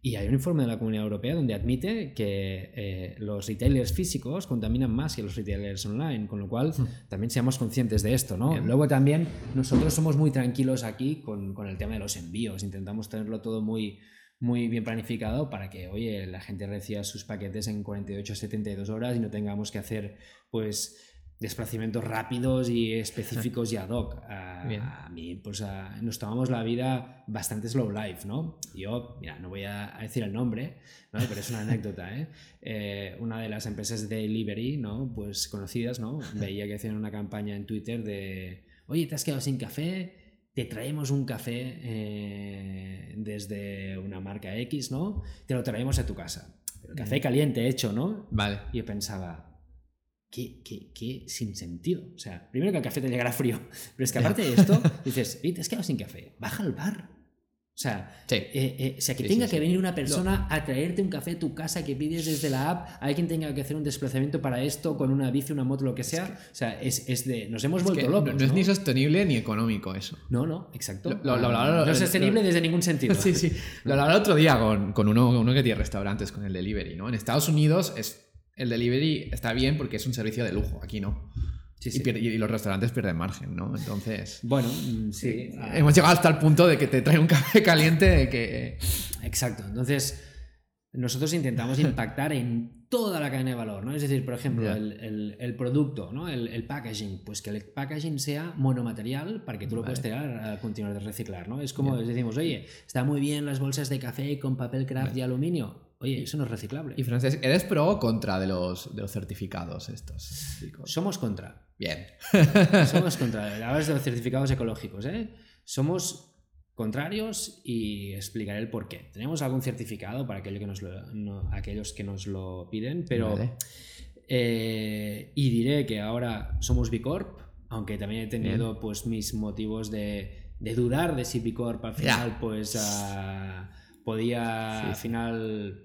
Y hay un informe de la Comunidad Europea donde admite que eh, los retailers físicos contaminan más que los retailers online, con lo cual hmm. también seamos conscientes de esto, ¿no? Luego también nosotros somos muy tranquilos aquí con, con, el tema de los envíos, intentamos tenerlo todo muy, muy bien planificado para que, oye, la gente reciba sus paquetes en 48 a 72 horas y no tengamos que hacer, pues, desplazamientos rápidos y específicos y ad hoc. A, mí, pues nos tomamos la vida bastante slow life, ¿no? Yo, mira, no voy a decir el nombre, ¿no? pero es una anécdota, ¿eh? ¿eh? Una de las empresas de delivery, ¿no? Pues conocidas, ¿no? Veía que hacían una campaña en Twitter de, oye, ¿te has quedado sin café? Te traemos un café eh, desde una marca X, ¿no? Te lo traemos a tu casa. Café caliente hecho, ¿no? Vale. Y yo pensaba, Qué, qué, qué, sin sentido. O sea, primero que el café te llegará frío, pero es que aparte de esto, dices, te has quedado sin café, baja al bar. O sea, eh, eh, o sea que tenga que venir una persona a traerte un café a tu casa que pides desde la app, hay quien tenga que hacer un desplazamiento para esto con una bici, una moto, lo que sea. o sea, es, es, de. Nos hemos vuelto locos. No, es ni sostenible ni económico eso. No, no, exacto. Lo, no es sostenible desde ningún sentido. Sí, sí. Lo hablaba el otro día con, con uno, uno que tiene restaurantes, con el delivery, ¿no? En Estados Unidos es el delivery está bien porque es un servicio de lujo, aquí no. Y, los restaurantes pierden margen, ¿no? Entonces. Bueno, mm, sí. Hemos llegado hasta el punto de que te trae un café caliente de que. Exacto. Entonces, nosotros intentamos impactar en toda la cadena de valor, ¿no? Es decir, por ejemplo, el, producto, ¿no? El, packaging, pues que el packaging sea monomaterial para que tú lo puedas tirar a continuar de reciclar, ¿no? Es como decimos, oye, está muy bien las bolsas de café con papel craft y aluminio Oye, eso no es reciclable. Y Francés, ¿eres pro o contra de los, de los certificados estos? Somos contra. Bien. Somos contra. Hablas de los certificados ecológicos, ¿eh? Somos contrarios y explicaré el por qué. Tenemos algún certificado para aquello que nos lo- aquellos que nos lo piden, pero... Vale. eh, y diré que ahora somos B Corp, aunque también he tenido pues mis motivos de, de dudar de si B Corp al final pues ah, podía Sí, al final...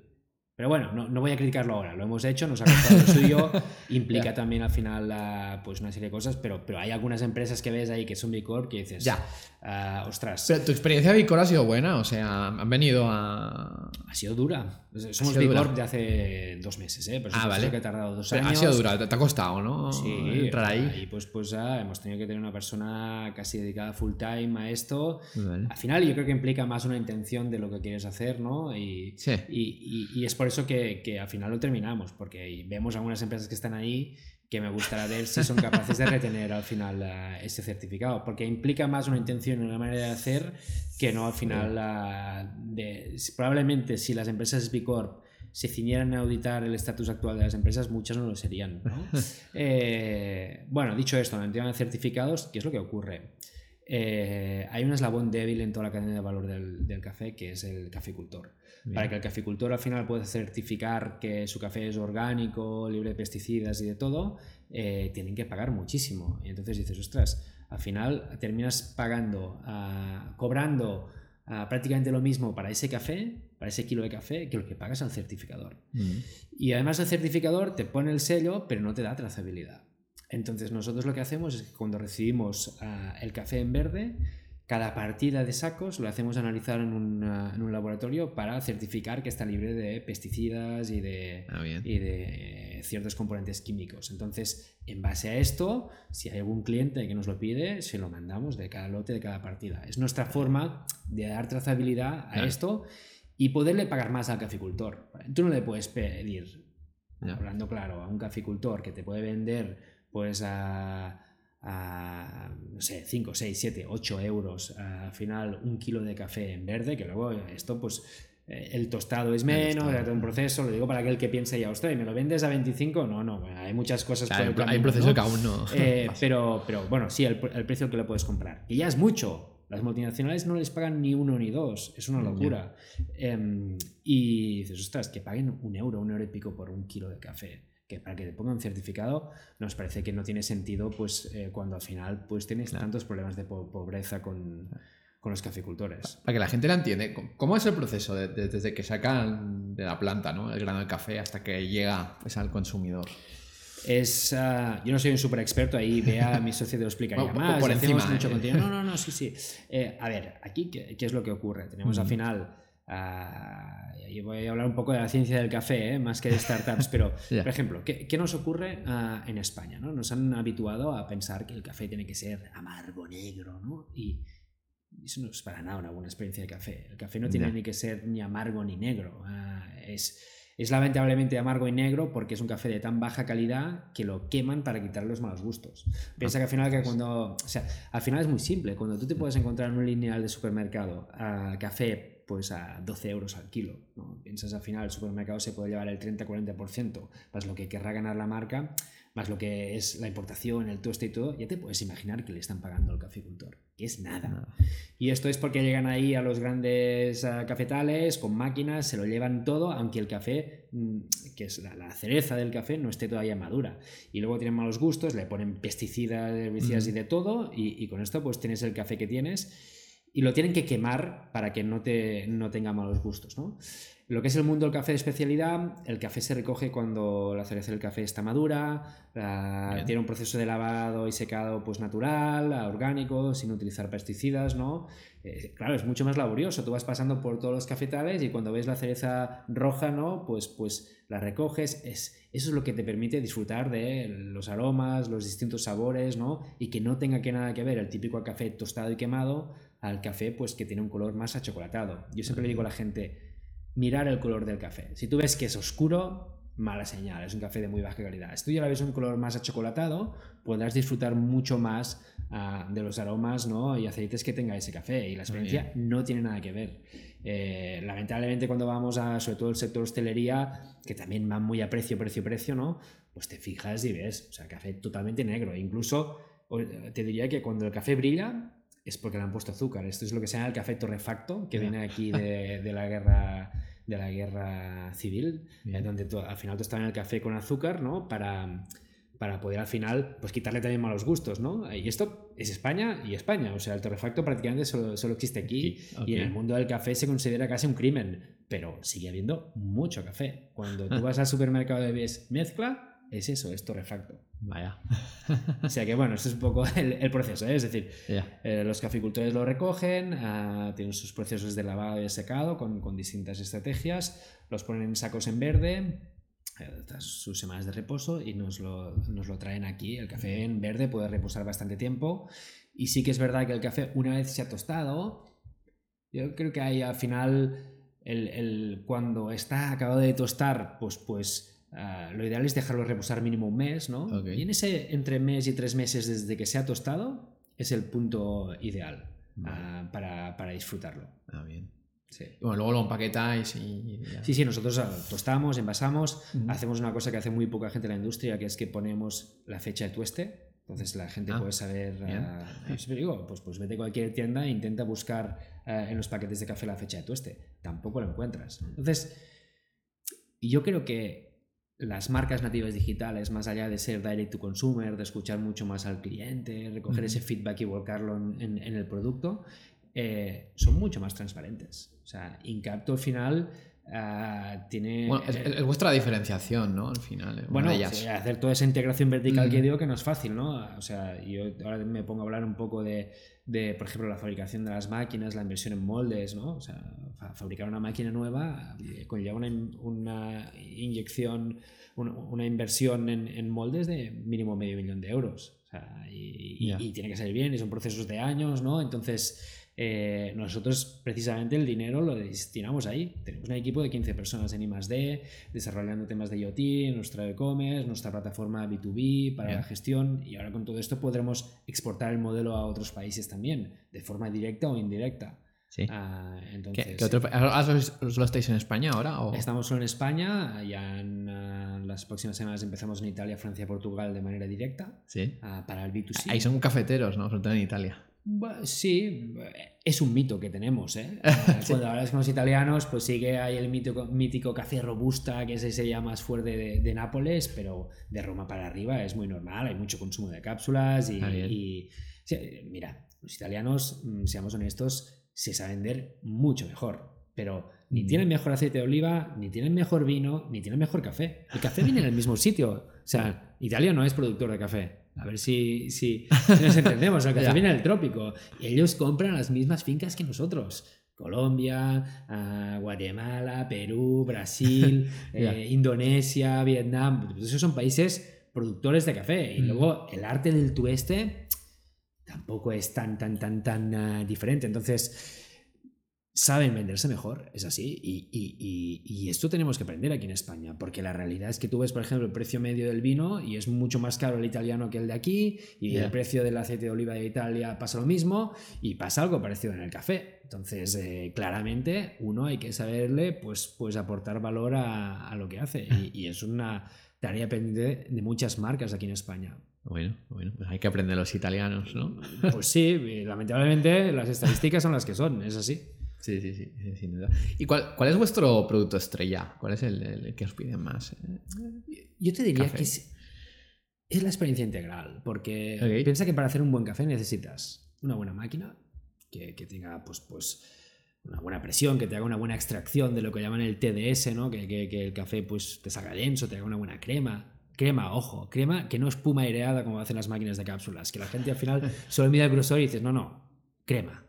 Pero bueno, no, no voy a criticarlo ahora, lo hemos hecho, nos ha costado lo suyo, implica Ya. también al final ah, pues una serie de cosas, pero, pero hay algunas empresas que ves ahí que son B Corp que dices, Ya. ah, ostras, Pero tu experiencia de Bicor ha sido buena, o sea, han venido a. ha sido dura. Somos sido B dura. Corp de hace dos meses, ¿eh? Pero Ah, vale. que ha tardado dos Pero años. ha sido dura, te ha costado, ¿no? Sí, Entrar ahí. Y pues, pues ah, hemos tenido que tener una persona casi dedicada full time a esto. Vale. Al final yo creo que implica más una intención de lo que quieres hacer, ¿no? Y, Sí. y, y- y es por eso que, que al final lo terminamos, porque vemos algunas empresas que están ahí que me gustaría ver si son capaces de retener al final ah, ese certificado, porque implica más una intención y una manera de hacer que no al final ah, de, probablemente si las empresas B Corp se ciñeran a auditar el estatus actual de las empresas, muchas no lo serían. ¿no? Eh, bueno, dicho esto, en el tema de certificados, ¿qué es lo que ocurre? Eh, hay un eslabón débil en toda la cadena de valor del, del café, que es el caficultor. Bien. Para que el caficultor al final pueda certificar que su café es orgánico, libre de pesticidas y de todo, eh, tienen que pagar muchísimo. Y entonces dices, ostras, al final terminas pagando, ah, cobrando ah, prácticamente lo mismo para ese café, para ese kilo de café, que lo que pagas al certificador. Mm. Y además el certificador te pone el sello, pero no te da trazabilidad. Entonces nosotros lo que hacemos es que cuando recibimos ah, el café en verde, cada partida de sacos lo hacemos analizar en un, ah, en un laboratorio para certificar que está libre de pesticidas y de, Ah, y de ciertos componentes químicos. Entonces, en base a esto, si hay algún cliente que nos lo pide, se lo mandamos de cada lote, de cada partida. Es nuestra forma de dar trazabilidad a Claro. esto y poderle pagar más al caficultor. Tú no le puedes pedir, hablando claro, a un caficultor que te puede vender pues a, a, no sé, 5, 6, 7, 8 euros al final un kilo de café en verde, que luego esto pues eh, el tostado es menos, todo un proceso, lo digo para aquel que piensa ya, ostras, ¿y me lo vendes a 25? No, no, bueno, hay muchas cosas Claro, por el hay un proceso ¿no? que aún no. Eh, pero, pero bueno, sí, el, el precio que lo puedes comprar. Y ya es mucho. Las multinacionales no les pagan ni uno ni dos. Es una locura. Em, y dices, ostras, que paguen un euro, un euro y pico por un kilo de café. Que para que te pongan certificado, nos parece que no tiene sentido, pues eh, cuando al final pues tienes Claro. tantos problemas de po- pobreza con, con los caficultores. Para que la gente la entiende, ¿cómo- ¿cómo es el proceso de- de- desde que sacan de la planta ¿no? el grano de café hasta que llega pues, al consumidor? Es, ah, yo no soy un super experto, ahí vea mi socio te lo explicaría Bueno, más. por encima, mucho ¿eh? contenido. No, no, no, sí, sí. Eh, a ver, aquí, ¿qué, qué es lo que ocurre? Tenemos al final, ah, y voy a hablar un poco de la ciencia del café, ¿eh? más que de startups, pero, Ya. por ejemplo, ¿qué, qué nos ocurre ah, en España? ¿no? Nos han habituado a pensar que el café tiene que ser amargo, negro, ¿no? Y eso no es para nada una buena experiencia de café. El café no tiene Ya. ni que ser ni amargo ni negro. Ah, es, es lamentablemente amargo y negro porque es un café de tan baja calidad que lo queman para quitarle los malos gustos. Piensa que al final que cuando, o sea, al final es muy simple. Cuando tú te puedes encontrar en un lineal de supermercado ah, café pues a 12 euros al kilo, ¿no? piensas al final el supermercado se puede llevar el 30-40% más lo que querrá ganar la marca, más lo que es la importación, el tueste y todo, ya te puedes imaginar que le están pagando al caficultor, que es nada. Nada. Y esto es porque llegan ahí a los grandes ah, cafetales con máquinas, se lo llevan todo, aunque el café, mm, que es la, la cereza del café, no esté todavía madura. Y luego tienen malos gustos, le ponen pesticidas, herbicidas y de todo, y, y con esto pues tienes el café que tienes y lo tienen que quemar para que no, te, no tenga malos gustos. ¿no? Lo que es el mundo del café de especialidad, el café se recoge cuando la cereza del café está madura, la- tiene un proceso de lavado y secado pues natural, orgánico, sin utilizar pesticidas, ¿no? Eh, claro, es mucho más laborioso. Tú vas pasando por todos los cafetales y cuando ves la cereza roja, ¿no? Pues, pues la recoges. Es, eso es lo que te permite disfrutar de los aromas, los distintos sabores, ¿no? Y que no tenga que nada que ver el típico café tostado y quemado al café pues que tiene un color más achocolatado. Yo siempre le digo a la gente, mirar el color del café. Si tú ves que es oscuro, mala señal, es un café de muy baja calidad. Si tú ya la ves un color más achocolatado, podrás disfrutar mucho más ah, de los aromas ¿no? y aceites que tenga ese café y la experiencia no tiene nada que ver. Eh, lamentablemente cuando vamos a, sobre todo el sector hostelería, que también van muy a precio, precio, precio, ¿no? Pues te fijas y ves, o sea, café totalmente negro. Incluso te diría que cuando el café brilla, es porque le han puesto azúcar. Esto es lo que se llama el café torrefacto, que viene aquí de, de la guerra de la guerra civil, en donde al final tú estás en el café con azúcar, ¿no? Para, para poder al final pues quitarle también malos gustos, ¿no? Y esto es España y España, o sea, el torrefacto prácticamente solo, solo existe aquí y en el mundo del café se considera casi un crimen, pero sigue habiendo mucho café. Cuando tú vas al supermercado y ves mezcla, es eso, es torrefacto. Vaya. o sea que bueno, esto es un poco el, proceso, ¿eh? es decir, eh, los caficultores lo recogen, ah, tienen sus procesos de lavado y de secado con, con distintas estrategias, los ponen en sacos en verde, eh, sus semanas de reposo y nos lo, nos lo, traen aquí. El café en verde puede reposar bastante tiempo y sí que es verdad que el café una vez se ha tostado, yo creo que ahí al final el, el, cuando está acabado de tostar, pues pues Ah, lo ideal es dejarlo reposar mínimo un mes, ¿no? Y en ese entre mes y tres meses desde que se ha tostado es el punto ideal ah, para, para, disfrutarlo. Ah, bien. Sí. Bueno, luego lo empaquetáis y... Sí, sí, nosotros ah, tostamos, envasamos, hacemos una cosa que hace muy poca gente en la industria, que es que ponemos la fecha de tueste. Entonces la gente puede saber... pues, digo, pues, pues vete a cualquier tienda e intenta buscar en los paquetes de café la fecha de tueste. Tampoco lo encuentras. Entonces, yo creo que las marcas nativas digitales, más allá de ser direct to consumer, de escuchar mucho más al cliente, recoger ese feedback y volcarlo en, el producto, eh, son mucho más transparentes. O sea, Incapto al final ah, tiene... Bueno, es, vuestra diferenciación, ¿no? Al final. Eh, bueno, hacer toda esa integración vertical que digo que no es fácil, ¿no? O sea, yo ahora me pongo a hablar un poco de, de, por ejemplo, la fabricación de las máquinas, la inversión en moldes, ¿no? O sea, fabricar una máquina nueva eh, conlleva una, una inyección, una, inversión en, moldes de mínimo medio millón de euros. O sea, y, y, tiene que salir bien, y son procesos de años, ¿no? Entonces, eh, nosotros precisamente el dinero lo destinamos ahí. Tenemos un equipo de 15 personas en I+.D. desarrollando temas de IoT, nuestra e-commerce, nuestra plataforma B2B para la gestión y ahora con todo esto podremos exportar el modelo a otros países también, de forma directa o indirecta. Sí. Ah, entonces, ¿Qué, otro, ¿Solo estáis en España ahora? O? Estamos solo en España. Ya en ah, las próximas semanas empezamos en Italia, Francia, Portugal de manera directa. Sí. Ah, para el B2C. Ahí son cafeteros, ¿no? Sobre todo en Italia. Sí, es un mito que tenemos. ¿eh? Cuando hablas con los italianos, pues sí que hay el mítico, mítico café robusta, que es ese ya más fuerte de, Nápoles, pero de Roma para arriba es muy normal, hay mucho consumo de cápsulas y, mira, los italianos, mm, seamos honestos, se saben vender mucho mejor, pero ni mm. tienen mejor aceite de oliva, ni tienen mejor vino, ni tienen mejor café. El café viene en el mismo sitio. O sea, Italia no es productor de café. A ver si, si, nos entendemos. El café viene del trópico. Y ellos compran las mismas fincas que nosotros. Colombia, ah, Guatemala, Perú, Brasil, eh, Indonesia, Vietnam. Pues esos son países productores de café. Y mm. luego el arte del tueste tampoco es tan, tan, tan, tan ah, diferente. Entonces, saben venderse mejor, es así. Y, esto tenemos que aprender aquí en España, porque la realidad es que tú ves, por ejemplo, el precio medio del vino y es mucho más caro el italiano que el de aquí, y el precio del aceite de oliva de Italia pasa lo mismo, y pasa algo parecido en el café. Entonces, eh, claramente, uno hay que saberle pues, pues aportar valor a, lo que hace, y, es una tarea pendiente de muchas marcas aquí en España. Bueno, bueno, pues hay que aprender los italianos, ¿no? Pues sí, lamentablemente las estadísticas son las que son, es así. Sí, sí, sí, sin duda. ¿Y cuál, cuál es vuestro producto estrella? ¿Cuál es el, que os piden más? Eh? Yo te diría que es, es, la experiencia integral, porque piensa que para hacer un buen café necesitas una buena máquina que, que, tenga pues, pues una buena presión, que te haga una buena extracción de lo que llaman el TDS, ¿no? que, que, el café pues, te salga denso, te haga una buena crema. Crema, ojo, crema que no es espuma aireada como hacen las máquinas de cápsulas, que la gente al final solo mira el grosor y dices, no, no, crema.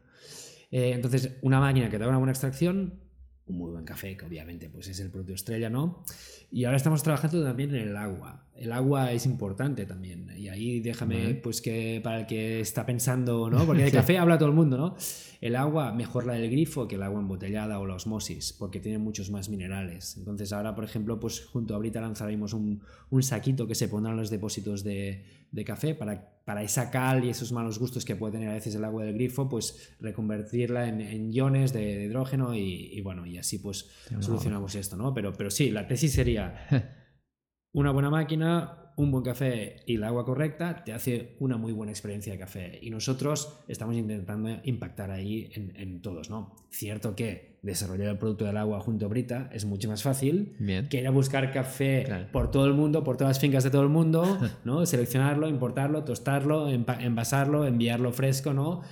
Eh, entonces, una máquina que te haga una buena extracción, un muy buen café, que obviamente pues es el producto estrella, ¿no? Y ahora estamos trabajando también en el agua. El agua es importante también. Y ahí déjame, pues que para el que está pensando, ¿no? Porque de café habla todo el mundo, ¿no? El agua, mejor la del grifo que el agua embotellada o la osmosis, porque tiene muchos más minerales. Entonces ahora, por ejemplo, pues junto a ahorita lanzaremos un, un saquito que se pondrá en los depósitos de, de café para, para esa cal y esos malos gustos que puede tener a veces el agua del grifo, pues reconvertirla en, iones de, hidrógeno y, bueno, y así pues solucionamos esto, ¿no? Pero, pero sí, la tesis sería una buena máquina, un buen café y el agua correcta te hace una muy buena experiencia de café. Y nosotros estamos intentando impactar ahí en, todos, ¿no? Cierto que desarrollar el producto del agua junto a Brita es mucho más fácil que ir a buscar café por todo el mundo, por todas las fincas de todo el mundo, ¿no? Seleccionarlo, importarlo, tostarlo, envasarlo, enviarlo fresco, ¿no?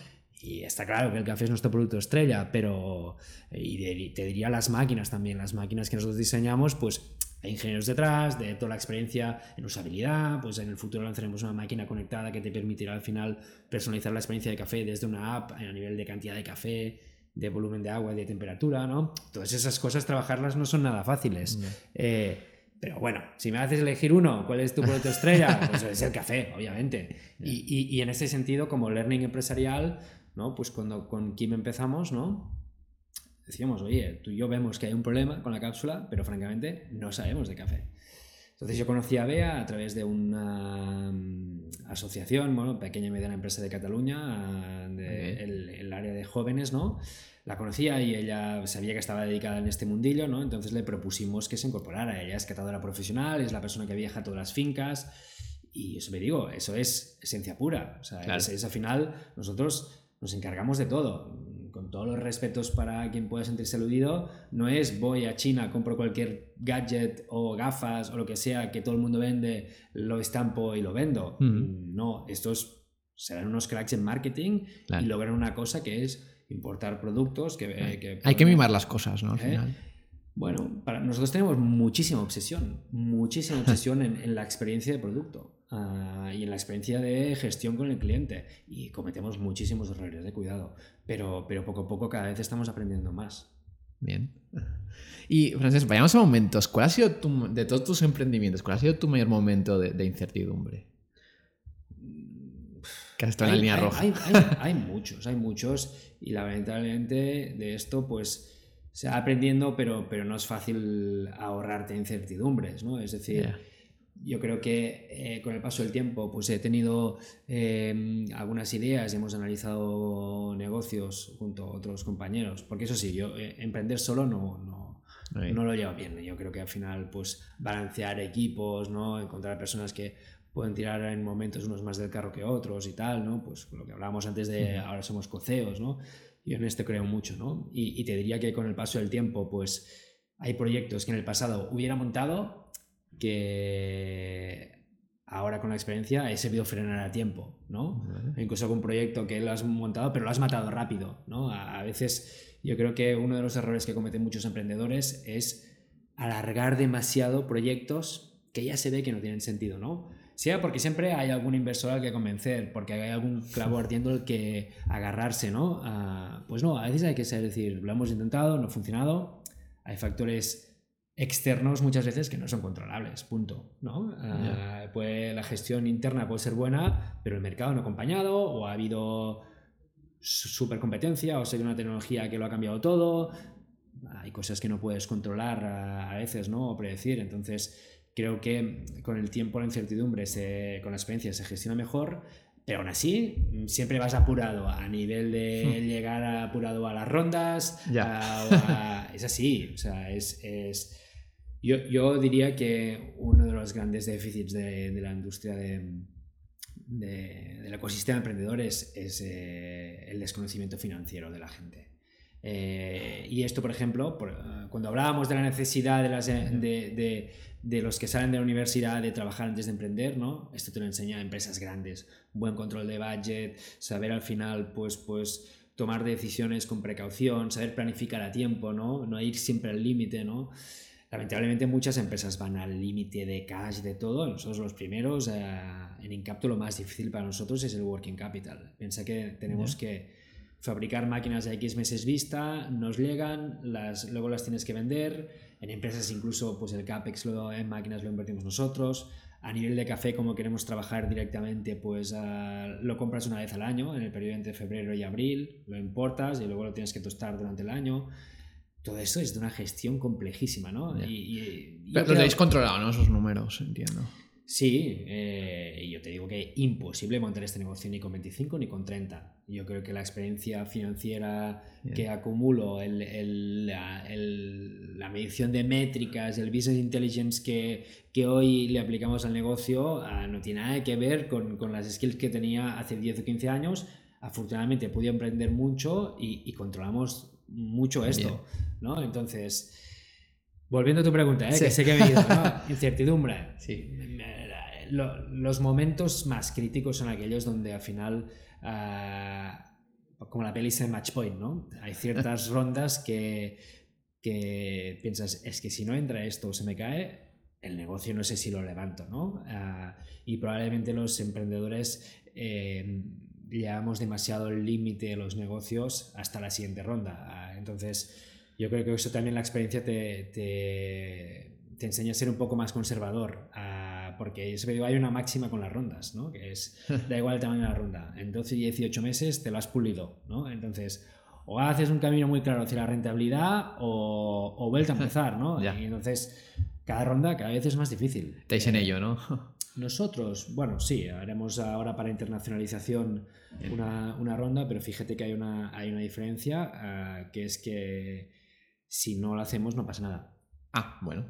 Y está claro que el café es nuestro producto estrella, pero y te diría las máquinas también, las máquinas que nosotros diseñamos, pues hay ingenieros detrás, de toda la experiencia en usabilidad, pues en el futuro lanzaremos una máquina conectada que te permitirá al final personalizar la experiencia de café desde una app a nivel de cantidad de café, de volumen de agua y de temperatura, ¿no? Todas esas cosas, trabajarlas no son nada fáciles. Eh, pero bueno, si me haces elegir uno, ¿cuál es tu producto estrella? Pues es el café, obviamente. Y, y, en ese sentido, como learning empresarial, ¿no? Pues cuando con Kim empezamos, ¿no? Decíamos, oye, tú y yo vemos que hay un problema con la cápsula, pero francamente no sabemos de café. Entonces yo conocí a Bea a través de una mm, asociación, bueno, pequeña y mediana empresa de Cataluña, de el, área de jóvenes, ¿no? La conocía y ella sabía que estaba dedicada en este mundillo, ¿no? Entonces le propusimos que se incorporara. Ella es catadora profesional, es la persona que viaja a todas las fincas y eso me digo, eso es esencia pura. O sea, es, al final nosotros nos encargamos de todo todos los respetos para quien pueda sentirse aludido, no es voy a China, compro cualquier gadget o gafas o lo que sea que todo el mundo vende, lo estampo y lo vendo. No, estos serán unos cracks en marketing y logran una cosa que es importar productos que... Hay que mimar las cosas, ¿no? Al ¿Eh? final. Bueno, para nosotros tenemos muchísima obsesión, muchísima obsesión en, la experiencia de producto ah, y en la experiencia de gestión con el cliente. Y cometemos muchísimos errores de cuidado, pero, pero poco a poco cada vez estamos aprendiendo más. Bien. Y, Francés, vayamos a momentos. ¿Cuál ha sido tu, de todos tus emprendimientos, cuál ha sido tu mayor momento de, incertidumbre? Que has en la línea roja. Hay, hay muchos, hay muchos. Y lamentablemente de esto, pues se va aprendiendo, pero, pero no es fácil ahorrarte incertidumbres, ¿no? Es decir, yo creo que eh, con el paso del tiempo pues he tenido em, algunas ideas y hemos analizado negocios junto a otros compañeros, porque eso sí, yo eh, emprender solo no, no, no, lo llevo bien. Yo creo que al final pues balancear equipos, ¿no? Encontrar personas que pueden tirar en momentos unos más del carro que otros y tal, ¿no? Pues lo que hablábamos antes de ahora somos coceos, ¿no? Yo en esto creo mucho, ¿no? Y, te diría que con el paso del tiempo, pues hay proyectos que en el pasado hubiera montado que ahora con la experiencia he sabido frenar a tiempo, ¿no? Incluso con un proyecto que lo has montado, pero lo has matado rápido, ¿no? A, a veces yo creo que uno de los errores que cometen muchos emprendedores es alargar demasiado proyectos que ya se ve que no tienen sentido, ¿no? sea porque siempre hay algún inversor al que convencer, porque hay algún clavo ardiendo al que agarrarse, ¿no? pues no, a veces hay que ser, decir, lo hemos intentado, no ha funcionado, hay factores externos muchas veces que no son controlables, punto, ¿no? pues la gestión interna puede ser buena, pero el mercado no ha acompañado, o ha habido super competencia, o sea, una tecnología que lo ha cambiado todo, hay cosas que no puedes controlar a, veces, ¿no? O predecir, entonces Creo que con el tiempo, la incertidumbre, con la experiencia se gestiona mejor, pero aún así siempre vas apurado a nivel de hmm. llegar apurado a las rondas. es así, o sea, es... es yo, yo, diría que uno de los grandes déficits de, de la industria de, del ecosistema emprendedor es, es eh, el desconocimiento financiero de la gente. Eh, y esto, por ejemplo, eh, cuando hablábamos de la necesidad de, las, de, de, los que salen de la universidad de trabajar antes de emprender, ¿no? Esto te lo enseña empresas grandes, buen control de budget, saber al final, pues, pues tomar decisiones con precaución, saber planificar a tiempo, ¿no? No ir siempre al límite, ¿no? Lamentablemente muchas empresas van al límite de cash, de todo. Nosotros los primeros, eh, en Incapto lo más difícil para nosotros es el working capital. Piensa que tenemos que fabricar máquinas de X meses vista, nos llegan, las, luego las tienes que vender. En empresas incluso pues el CAPEX lo, en máquinas lo invertimos nosotros. A nivel de café, como queremos trabajar directamente, pues lo compras una vez al año, en el periodo entre febrero y abril, lo importas y luego lo tienes que tostar durante el año. Todo eso es de una gestión complejísima, ¿no? Y, Pero lo tenéis controlado, ¿no? Esos números, entiendo. Sí, eh, y yo te digo que imposible montar este negocio ni con 25 ni con 30. Yo creo que la experiencia financiera que acumulo, el, la, medición de métricas, el business intelligence que, que hoy le aplicamos al negocio, ah, no tiene nada que ver con, con, las skills que tenía hace 10 o 15 años. Afortunadamente podido emprender mucho y, controlamos mucho esto, ¿no? Entonces, volviendo a tu pregunta, ¿eh? que sé que me he incertidumbre. Sí. los momentos más críticos son aquellos donde al final Ah, como la peli de Matchpoint, ¿no? Hay ciertas rondas que, que piensas, es que si no entra esto o se me cae, el negocio no sé si lo levanto, ¿no? Ah, y probablemente los emprendedores eh, llevamos demasiado el límite de los negocios hasta la siguiente ronda. Ah, entonces, yo creo que eso también la experiencia te, te, te enseña a ser un poco más conservador porque hay una máxima con las rondas, ¿no? Que es, da igual el tamaño de la ronda, en 12 y 18 meses te lo has pulido, ¿no? Entonces, o haces un camino muy claro hacia la rentabilidad o, o vuelta a empezar, ¿no? Y entonces, cada ronda cada vez es más difícil. Estáis en ello, ¿no? Nosotros, bueno, sí, haremos ahora para internacionalización una, una ronda, pero fíjate que hay una, hay una diferencia, ah, que es que si no lo hacemos no pasa nada. Ah, bueno.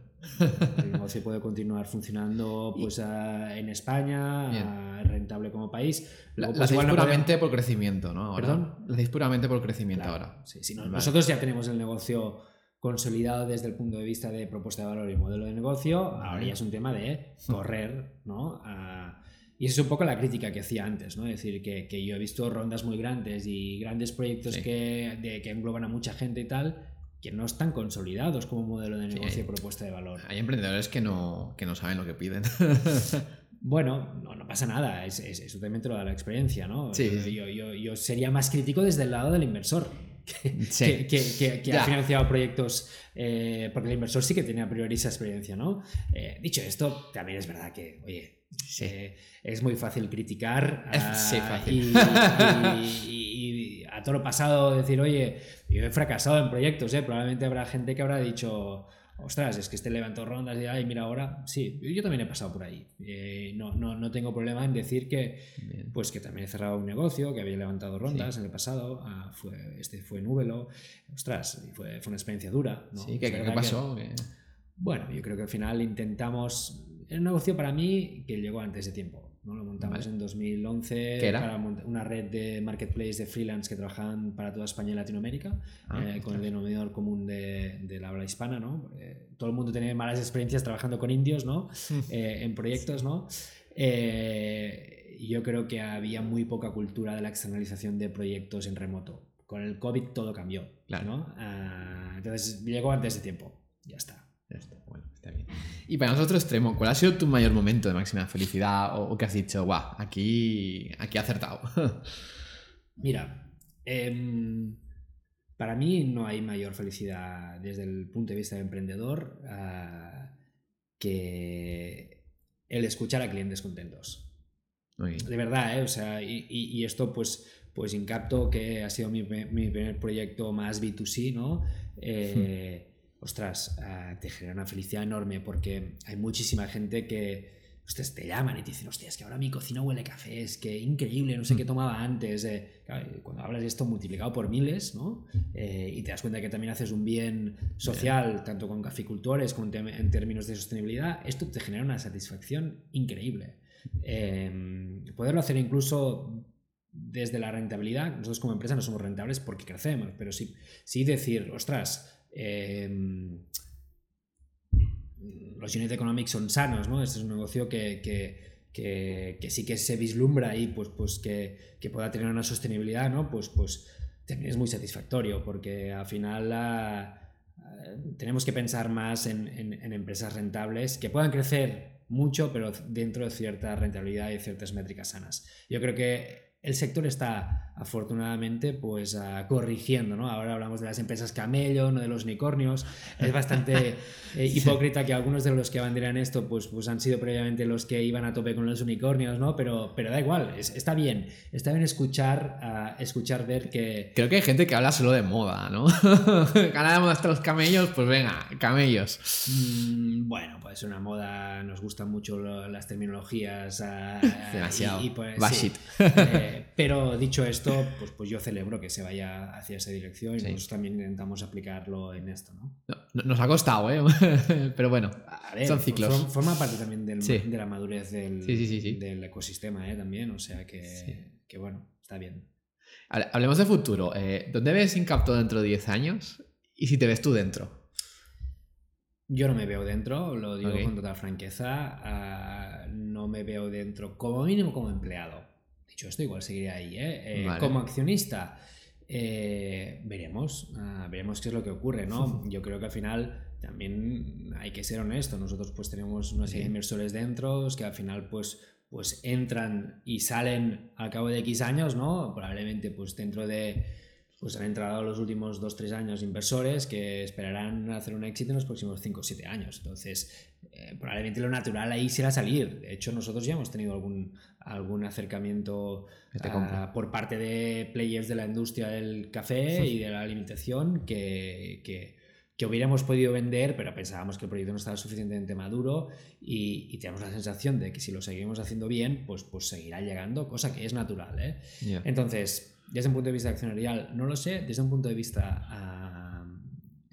El negocio puede continuar funcionando pues, en España, rentable como país. lo pues, puramente por crecimiento, ¿no? ¿Perdón? Lo hacéis puramente por crecimiento ahora. Sí, Nosotros ya tenemos el negocio consolidado desde el punto de vista de propuesta de valor y modelo de negocio. Ahora ya es un tema de correr, ¿no? y es un poco la crítica que hacía antes, ¿no? Es decir, que, que yo he visto rondas muy grandes y grandes proyectos que, de, que engloban a mucha gente y tal, que no están consolidados como modelo de negocio y propuesta de valor. Hay emprendedores que no, no saben lo que piden. Bueno, no, no pasa nada, es, es, eso también te lo da la experiencia, ¿no? Yo, yo, yo, sería más crítico desde el lado del inversor, que, que, que, ha financiado proyectos, eh, porque el inversor sí que tiene a priori esa experiencia, ¿no? Eh, dicho esto, también es verdad que, oye, eh, es muy fácil criticar. sí, fácil. y a todo lo pasado decir, oye, yo he fracasado en proyectos, probablemente habrá gente que habrá dicho, ostras, es que este levantó rondas y ay, mira ahora, sí, yo también he pasado por ahí. Eh, no, no, no, tengo problema en decir que, pues que también he cerrado un negocio, que había levantado rondas en el pasado, ah, fue, este fue Núbelo, ostras, fue, fue una experiencia dura. ¿no? Sí, ¿qué, pasó? bueno, yo creo que al final intentamos, el negocio para mí que llegó antes de tiempo. ¿No? Lo montamos en 2011 para una red de marketplace de freelance que trabajaban para toda España y Latinoamérica, ah, eh, con el denominador común de, de la habla hispana. ¿no? Eh, todo el mundo tiene malas experiencias trabajando con indios ¿no? Eh, en proyectos. ¿no? yo creo que había muy poca cultura de la externalización de proyectos en remoto. Con el COVID todo cambió. ¿no? Ah, entonces llegó antes de tiempo. Ya está. Ya está. Bueno, está bien. Y para nosotros, Extremo, ¿cuál ha sido tu mayor momento de máxima felicidad o, que has dicho, guau, aquí, aquí he acertado? Mira, em, para mí no hay mayor felicidad desde el punto de vista de emprendedor ah, que el escuchar a clientes contentos. De verdad, ¿eh? O sea, y, esto pues, pues incapto que ha sido mi, mi primer proyecto más B2C, ¿no? Eh, ostras, eh, te genera una felicidad enorme porque hay muchísima gente que ustedes te llaman y te dicen, hostia, es que ahora mi cocina huele a café, es que increíble, no sé qué mm. tomaba antes. Eh". cuando hablas de esto multiplicado por miles, ¿no? Eh, y te das cuenta que también haces un bien social, tanto con caficultores como en, términos de sostenibilidad, esto te genera una satisfacción increíble. Em, poderlo hacer incluso desde la rentabilidad, nosotros como empresa no somos rentables porque crecemos, pero sí, sí decir, ostras, Em, los unit economics son sanos, ¿no? Este es un negocio que, que, sí que se vislumbra ahí, pues, pues que, pueda tener una sostenibilidad, ¿no? Pues, pues también es muy satisfactorio, porque al final tenemos que pensar más en, en, empresas rentables que puedan crecer mucho, pero dentro de cierta rentabilidad y ciertas métricas sanas. Yo creo que el sector está afortunadamente pues ah, corrigiendo, ¿no? Ahora hablamos de las empresas camello, no de los unicornios. Es bastante eh, hipócrita que algunos de los que abanderan esto pues, pues han sido previamente los que iban a tope con los unicornios, ¿no? Pero, pero da igual, está bien. Está bien escuchar, uh, escuchar ver que... Creo que hay gente que habla solo de moda, ¿no? Ganamos hasta los camellos, pues venga, camellos. Mm, bueno, pues una moda, nos gustan mucho las terminologías. Uh, Demasiado. Y, pues, eh, pero dicho esto, pues, pues yo celebro que se vaya hacia esa dirección y nosotros también intentamos aplicarlo en esto, ¿no? nos ha costado, ¿eh? pero bueno, son ciclos. Forma parte también del, de la madurez del, del ecosistema, ¿eh? También, o sea que, que bueno, está bien. Hablemos de futuro. Eh, ¿Dónde ves Incapto dentro de 10 años? Y si te ves tú dentro. Yo no me veo dentro, lo digo con total franqueza. Ah, no me veo dentro, como mínimo como empleado. Dicho esto, igual seguiría ahí. ¿eh? eh como accionista, eh, veremos. Ah, veremos qué es lo que ocurre, ¿no? Yo creo que al final también hay que ser honesto. Nosotros pues tenemos una serie de inversores dentro que al final pues pues entran y salen al cabo de X años, ¿no? Probablemente pues dentro de pues han entrado los últimos 2-3 años inversores que esperarán hacer un éxito en los próximos 5 o 7 años. Entonces, eh, probablemente lo natural ahí será salir. De hecho, nosotros ya hemos tenido algún, algún acercamiento uh, por parte de players de la industria del café y de la alimentación que, que, que, hubiéramos podido vender, pero pensábamos que el proyecto no estaba suficientemente maduro y, y, tenemos la sensación de que si lo seguimos haciendo bien, pues, pues seguirá llegando, cosa que es natural. ¿eh? Entonces, desde un punto de vista accionarial, no lo sé. Desde un punto de vista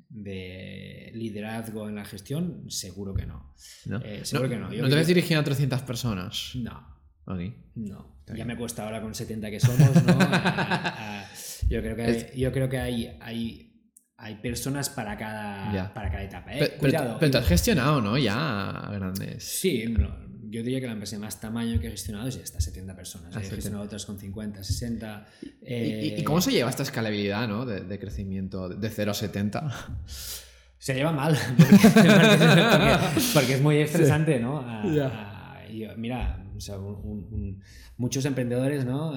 de liderazgo en la gestión, seguro que no. No, eh, seguro que no. ¿No te ves dirigiendo a 300 personas? No. No. Ya me cuesta ahora con 70 que somos, ¿no? yo creo que, hay, yo creo que hay, hay, hay personas para cada, para cada etapa. ¿eh? Cuidado. Pero, te has gestionado, ¿no? Ya grandes. Sí, yo diría que la empresa más tamaño que he gestionado es hasta 70 personas. Ah, he gestionado otras con 50, 60. ¿Y, cómo se lleva esta escalabilidad ¿no? de, crecimiento de 0 a 70? Se lleva mal, porque, es muy estresante, ¿no? mira, muchos emprendedores, ¿no?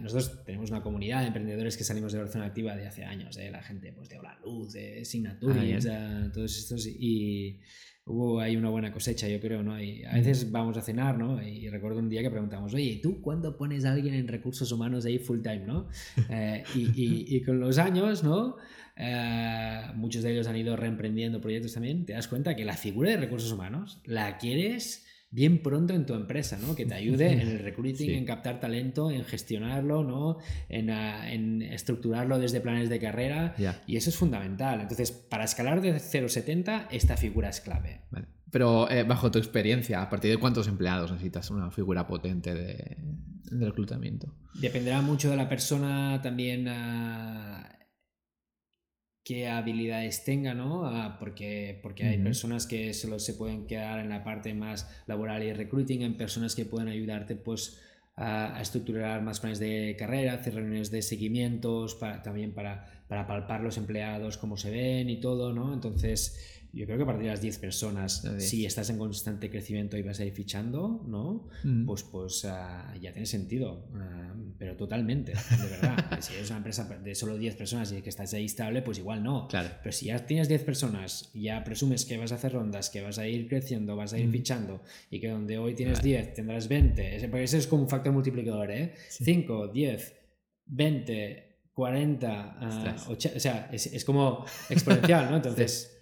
nosotros tenemos una comunidad de emprendedores que salimos de Barcelona Activa de hace años, ¿eh? la gente pues, de Hola Luz, de Signaturis, ah, todos estos, y hubo ahí una buena cosecha, yo creo, ¿no? Y a veces vamos a cenar, ¿no? Y recuerdo un día que preguntamos, oye, ¿tú cuándo pones a alguien en recursos humanos ahí full time, ¿no? Eh, y, y, con los años, ¿no? Eh, muchos de ellos han ido reemprendiendo proyectos también, te das cuenta que la figura de recursos humanos la quieres bien pronto en tu empresa, ¿no? Que te ayude en el recruiting, en captar talento, en gestionarlo, ¿no? En, ah, en estructurarlo desde planes de carrera. Y eso es fundamental. Entonces, para escalar de 0,70, esta figura es clave. Pero eh, bajo tu experiencia, ¿a partir de cuántos empleados necesitas una figura potente de, reclutamiento? Dependerá mucho de la persona también. Uh, qué habilidades tenga, ¿no? Ah, porque, porque hay personas que solo se pueden quedar en la parte más laboral y recruiting, hay personas que pueden ayudarte pues a, estructurar más planes de carrera, hacer reuniones de seguimientos, para, también para, para palpar los empleados, cómo se ven y todo, ¿no? Entonces, yo creo que a partir de las 10 personas, si estás en constante crecimiento y vas a ir fichando, ¿no? Mm. Pues, pues ah, ya tiene sentido, ah, pero totalmente, de verdad. si eres una empresa de solo 10 personas y que estás ahí estable, pues igual no. Claro. Pero si ya tienes 10 personas, ya presumes que vas a hacer rondas, que vas a ir creciendo, vas a ir mm. fichando y que donde hoy tienes 10 tendrás 20, ese, ese es como un factor multiplicador, ¿eh? 5, 10, 20, 40, 80, o sea, es, es como exponencial, ¿no? Entonces sí,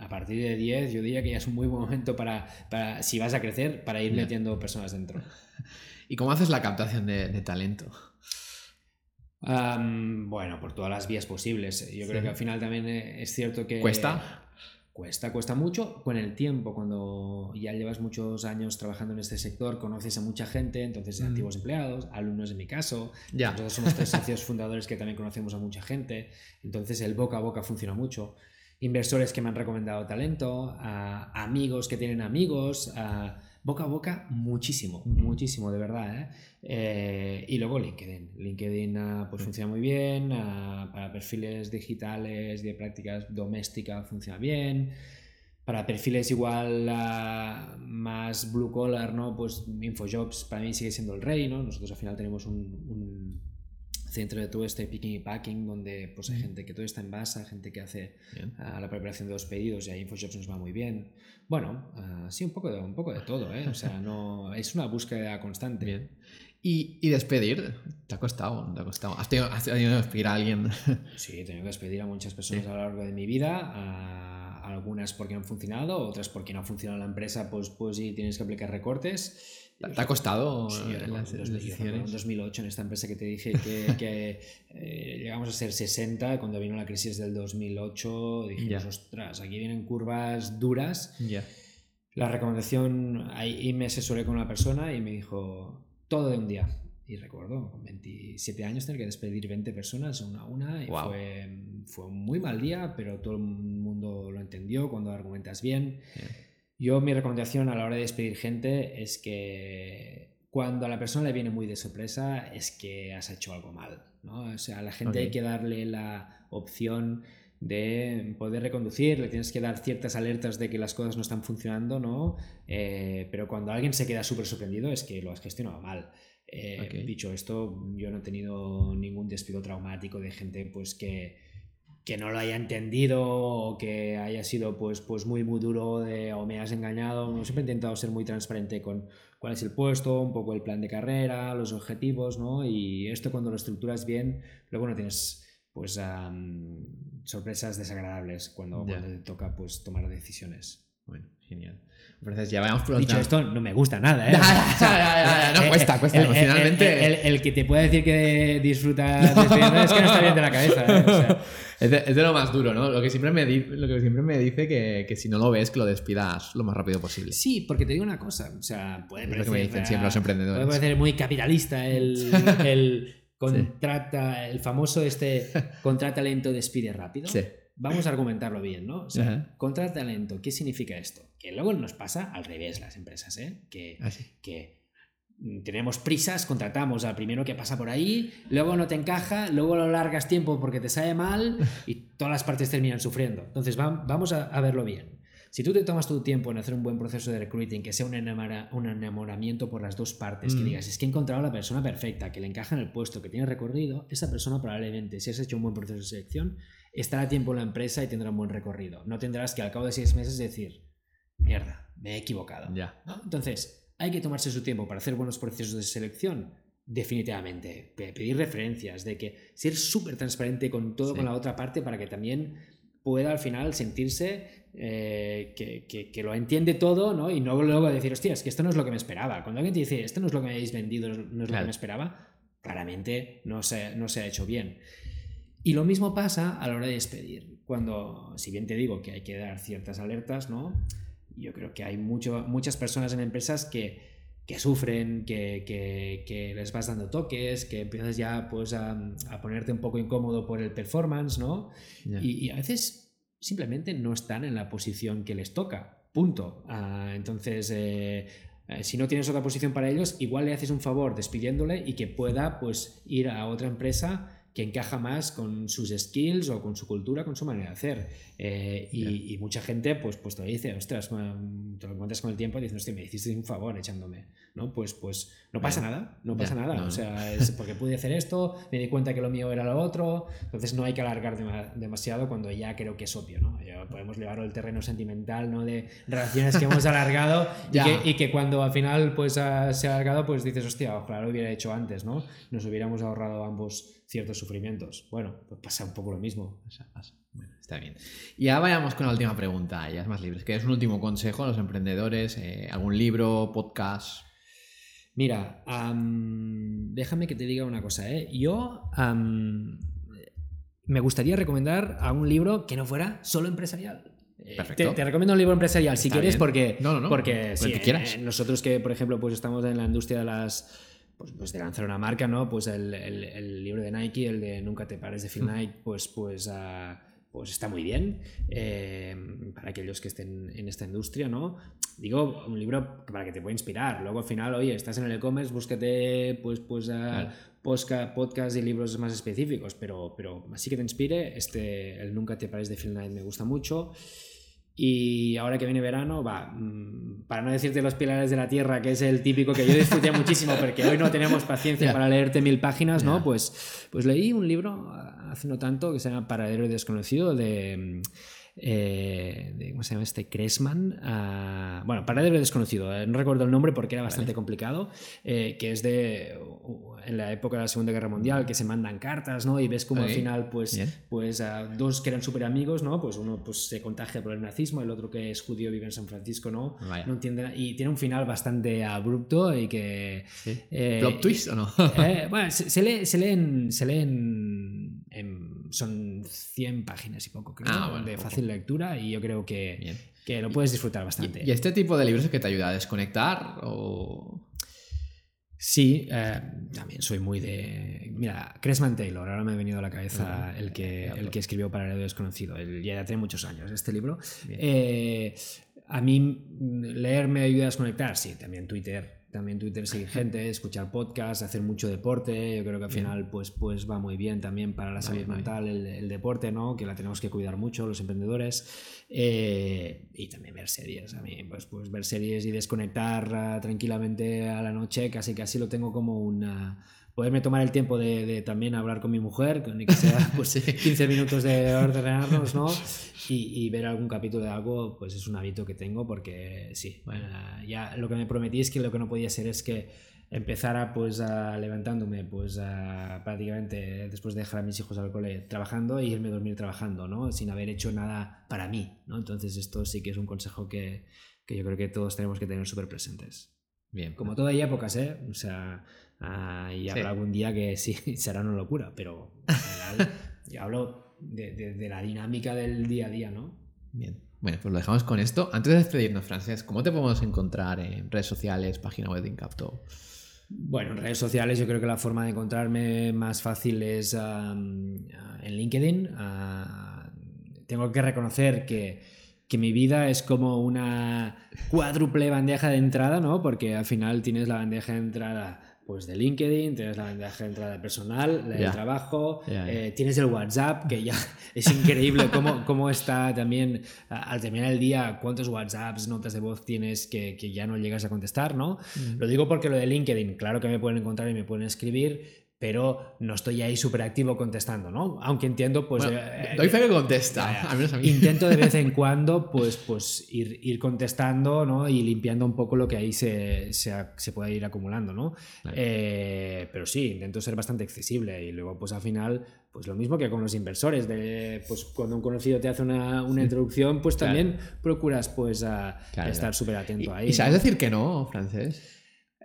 a partir de 10 yo diría que ya es un muy buen momento para, para si vas a crecer, para ir metiendo personas dentro. ¿Y cómo haces la captación de, talento? bueno, por todas las vías posibles. Yo creo que al final también eh, es cierto que... ¿Cuesta? Cuesta, cuesta mucho. Con el tiempo, cuando ya llevas muchos años trabajando en este sector, conoces a mucha gente, entonces mm. antiguos empleados, alumnos en mi caso. Ya. Nosotros somos tres socios fundadores que también conocemos a mucha gente, entonces el boca a boca funciona mucho inversores que me han recomendado talento, a amigos que tienen amigos, a boca a boca, muchísimo, muchísimo, de verdad. ¿eh? Eh, y luego LinkedIn. LinkedIn ah, pues funciona muy bien, ah, para perfiles digitales de prácticas domésticas funciona bien. para perfiles igual uh, más blue collar, ¿no? Pues InfoJobs para mí sigue siendo el rey, ¿no? Nosotros al final tenemos un, un centro de todo este picking y packing donde pues hay gente que todo está en base, gente que hace uh, la preparación de los pedidos y a InfoJobs nos va muy bien. Bueno, uh, sí, un poco, de, un poco de todo, ¿eh? O sea, no, es una búsqueda constante. Bien. ¿Y, ¿Y, despedir? ¿Te ha costado? ¿Te ha costado? ¿Has tenido, has tenido que despedir a alguien? Sí, he tenido que despedir a muchas personas sí. a lo largo de mi vida. algunas porque no han funcionado, otras porque no ha funcionado la empresa, pues, pues sí tienes que aplicar recortes. ¿Te ha costado sí, en las, en, en 2008 en esta empresa que te dije que, que eh, llegamos a ser 60 cuando vino la crisis del 2008 dijimos Ya. ostras aquí vienen curvas duras Ya. la recomendación ahí me asesoré con una persona y me dijo todo de un día y recuerdo con 27 años tener que despedir 20 personas una a una y Wow. fue, fue un muy mal día pero todo el mundo lo entendió cuando argumentas bien Bien. Yo mi recomendación a la hora de despedir gente es que cuando a la persona le viene muy de sorpresa es que has hecho algo mal. ¿no? O sea, a la gente hay que darle la opción de poder reconducir, le tienes que dar ciertas alertas de que las cosas no están funcionando, ¿no? Eh, pero cuando alguien se queda súper sorprendido es que lo has gestionado mal. Eh, Ok. Dicho esto, yo no he tenido ningún despido traumático de gente pues que, que no lo haya entendido o que haya sido pues, pues muy muy duro de, o me has engañado. No, siempre he intentado ser muy transparente con cuál es el puesto, un poco el plan de carrera, los objetivos, ¿no? Y esto cuando lo estructuras bien, luego no tienes pues am, sorpresas desagradables cuando, cuando te toca pues tomar decisiones. Bueno, genial. Entonces ya vayamos por Dicho esto, no me gusta nada, ¿eh? No, cuesta, cuesta, el- emocionalmente. El, el- el que te puede decir que disfruta despidiendo es que no está bien de la cabeza, ¿eh? O sea, Es de, es de lo más duro, ¿no? Lo que siempre me, di- lo que siempre me dice que, que si no lo ves, que lo despidas lo más rápido posible. Sí, porque te digo una cosa, o sea, puede Es lo que parecer, me dicen siempre los puede emprendedores. parecer muy capitalista el, el contrata, el famoso este contrata lento, despide rápido. Sí. Vamos a argumentarlo bien, ¿no? O sea, Ajá. contrata lento, ¿qué significa esto? Que luego nos pasa al revés las empresas, ¿eh? Que, Así. que mm, tenemos prisas, contratamos al primero que pasa por ahí, luego no te encaja, luego lo largas tiempo porque te sale mal y todas las partes terminan sufriendo. Entonces va- vamos a, a verlo bien. Si tú te tomas tu tiempo en hacer un buen proceso de recruiting, que sea un, enamora- un enamoramiento por las dos partes, que Mm. digas, es que he encontrado a la persona perfecta, que le encaja en el puesto, que tiene recorrido, esa persona probablemente, si has hecho un buen proceso de selección, estará a tiempo en la empresa y tendrá un buen recorrido. No tendrás que al cabo de seis meses decir, mierda, me he equivocado. Ya. ¿no? Entonces, hay que tomarse su tiempo para hacer buenos procesos de selección. Definitivamente. Pe- Pedir referencias, de que ser súper transparente con todo, Sí. con la otra parte, para que también pueda al final sentirse eh, que, que- que lo entiende todo, ¿no? Y no luego decir, hostia, es que esto no es lo que me esperaba. Cuando alguien te dice, esto no es lo que me habéis vendido, no es lo Claro. que me esperaba, claramente no se, no se ha hecho bien. Y lo mismo pasa a la hora de despedir. Cuando, si bien te digo que hay que dar ciertas alertas, ¿no? Yo creo que hay mucho, muchas personas en empresas que, que sufren, que, que- que les vas dando toques, que empiezas ya pues, a, a ponerte un poco incómodo por el performance, ¿no? Y, y a veces simplemente no están en la posición que les toca. Punto. Ah, entonces, eh, si no tienes otra posición para ellos, igual le haces un favor despidiéndole y que pueda pues, ir a otra empresa que encaja más con sus skills o con su cultura, con su manera de hacer. Eh, y, y mucha gente pues, pues te lo dice, ostras, te lo encuentras con el tiempo diciendo, hostia, me hiciste un favor echándome. ¿no? Pues, pues no pasa nada, no Ya, pasa nada. no, O sea, es porque pude hacer esto, me di cuenta que lo mío era lo otro, entonces no hay que alargar dema- demasiado cuando ya creo que es obvio, ¿no? Ya podemos llevarlo al terreno sentimental, ¿no? De relaciones que hemos alargado y, que, y que cuando al final pues ha- se ha alargado, pues dices, hostia, ojalá lo hubiera hecho antes, ¿no? Nos hubiéramos ahorrado ambos ciertos sufrimientos. Bueno, pues pasa un poco lo mismo. Pasa, pasa. Bueno, está bien. Y ya vayamos con la última pregunta, ya es más libre. Que es un último consejo a los emprendedores, eh, algún libro, podcast. Mira, am, déjame que te diga una cosa, ¿eh? Yo me gustaría recomendar a un libro que no fuera solo empresarial. Eh, Perfecto. Te, te recomiendo un libro empresarial si Está quieres bien. porque, No, no, no, porque sí, que eh, nosotros que por ejemplo pues estamos en la industria de las pues, pues de lanzar una marca, ¿no? Pues el, el- el libro de Nike, el de Nunca te pares de Phil Mm. Knight, pues pues ah, pues está muy bien eh, para aquellos que estén en esta industria, ¿no? Digo, un libro para que te pueda inspirar. Luego al final, oye, estás en el e-commerce, búsquete pues, pues, Claro. podcast, podcast y libros más específicos, pero, pero así que te inspire. Este, el Nunca te pares de Phil Knight me gusta mucho. Y ahora que viene verano, va, mm, para no decirte los pilares de la tierra, que es el típico que yo disfruté muchísimo, porque hoy no tenemos paciencia para leerte mil páginas, ¿no? Pues, pues leí un libro hace no tanto que se llama Paradero Desconocido de eh, ¿cómo se llama este? Cressman, uh, bueno, Paradero Desconocido, eh, no recuerdo el nombre porque era bastante complicado, eh, que es de en la época de la Segunda Guerra Mundial, que se mandan cartas, ¿no? Y ves como al final, pues, pues dos que eran súper amigos, ¿no? Pues uno pues, se contagia por el nazismo, el otro que es judío vive en San Francisco, ¿no? No entiende, y tiene un final bastante abrupto y que... Eh, ¿Plot twist o no? bueno, se, lee, se leen, se leen en, son 100 páginas y poco, creo, ah, de fácil lectura y yo creo que, que lo puedes disfrutar bastante. ¿Y, este tipo de libros es que te ayuda a desconectar o...? Sí, eh, también soy muy de. Mira, Cressman Taylor, ahora me ha venido a la cabeza el, que, el que escribió Para el Desconocido. ya tiene muchos años este libro. Eh, a mí leer me ayuda a desconectar, sí, también Twitter también Twitter seguir gente, escuchar podcasts, hacer mucho deporte. Yo creo que al final pues, pues va muy bien también para la salud mental el, deporte, ¿no? Que la tenemos que cuidar mucho los emprendedores. Eh, y también ver series. A mí, pues, pues ver series y desconectar ah, tranquilamente a la noche, casi casi lo tengo como una poderme tomar el tiempo de, también hablar con mi mujer, ni que sea pues, 15 minutos de ordenarnos, ¿no? Y, ver algún capítulo de algo, pues es un hábito que tengo porque sí, bueno, ya lo que me prometí es que lo que no podía ser es que empezara pues a, levantándome pues prácticamente después de dejar a mis hijos al cole trabajando y irme a dormir trabajando, ¿no? Sin haber hecho nada para mí, ¿no? Entonces esto sí que es un consejo que, que yo creo que todos tenemos que tener súper presentes. Bien. Como todo hay épocas, ¿eh? O sea, Ah, y habrá algún día que sí será una locura, pero en general yo hablo de, la dinámica del día a día, ¿no? Bien. Bueno, pues lo dejamos con esto. Antes de despedirnos, Francés, ¿cómo te podemos encontrar en redes sociales, página web de Incapto? Bueno, en redes sociales yo creo que la forma de encontrarme más fácil es en LinkedIn. Tengo que reconocer que, que, mi vida es como una cuádruple bandeja de entrada, ¿no? Porque al final tienes la bandeja de entrada pues de LinkedIn, tienes la bandeja de entrada personal, la de trabajo, eh, tienes el WhatsApp, que ya es increíble cómo, cómo está también al terminar el día, cuántos WhatsApps, notas de voz tienes que, que ya no llegas a contestar, ¿no? Mm. Lo digo porque lo de LinkedIn, claro que me pueden encontrar y me pueden escribir, pero no estoy ahí súper activo contestando, ¿no? Aunque entiendo, pues... Eh, doy fe que contesta, a mí. Intento de vez en cuando, pues, pues ir, ir, contestando, ¿no? Y limpiando un poco lo que ahí se, se, se puede ir acumulando, ¿no? Eh, pero sí, intento ser bastante accesible y luego, pues al final, pues lo mismo que con los inversores, de, pues cuando un conocido te hace una, una introducción, pues también procuras, pues, a, estar súper atento ahí. ¿Y sabes decir que no, francés?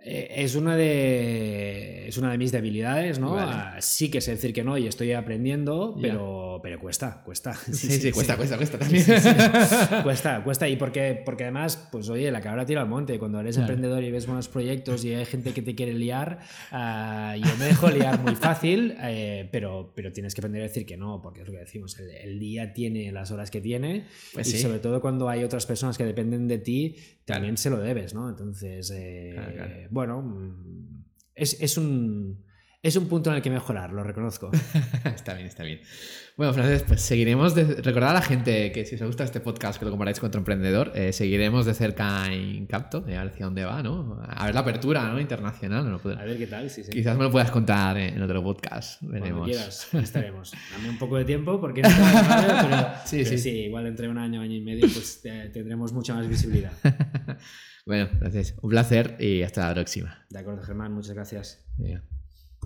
Eh, es una de es una de mis debilidades, ¿no? Ah, sí que sé decir que no y estoy aprendiendo, pero, pero cuesta, cuesta. Sí, sí, cuesta, cuesta, cuesta también. cuesta, cuesta. Y porque, porque además, pues oye, la cabra tira al monte. Cuando eres emprendedor y ves buenos proyectos y hay gente que te quiere liar, uh, yo me dejo liar muy fácil, eh, pero, pero tienes que aprender a decir que no, porque es lo que decimos, el, día tiene las horas que tiene pues y sobre todo cuando hay otras personas que dependen de ti, también se lo debes, ¿no? Entonces, eh, bueno, mm, es, un, es un punto en el que mejorar, lo reconozco. está bien, está bien. Bueno, Frances, pues seguiremos. De... Recordad a la gente que si os gusta este podcast, que lo comparáis con otro emprendedor, eh, seguiremos de cerca en Capto, a ver hacia dónde va, ¿no? A ver la apertura ¿no? internacional. ¿no? A ver qué tal, sí, sí. Quizás me lo puedas contar en otro podcast. Veremos. Cuando quieras, estaremos. Dame un poco de tiempo porque no pero, sí, sí. sí, igual entre un año, año y medio, pues tendremos mucha más visibilidad. bueno, gracias. Un placer y hasta la próxima. De acuerdo, Germán, muchas gracias.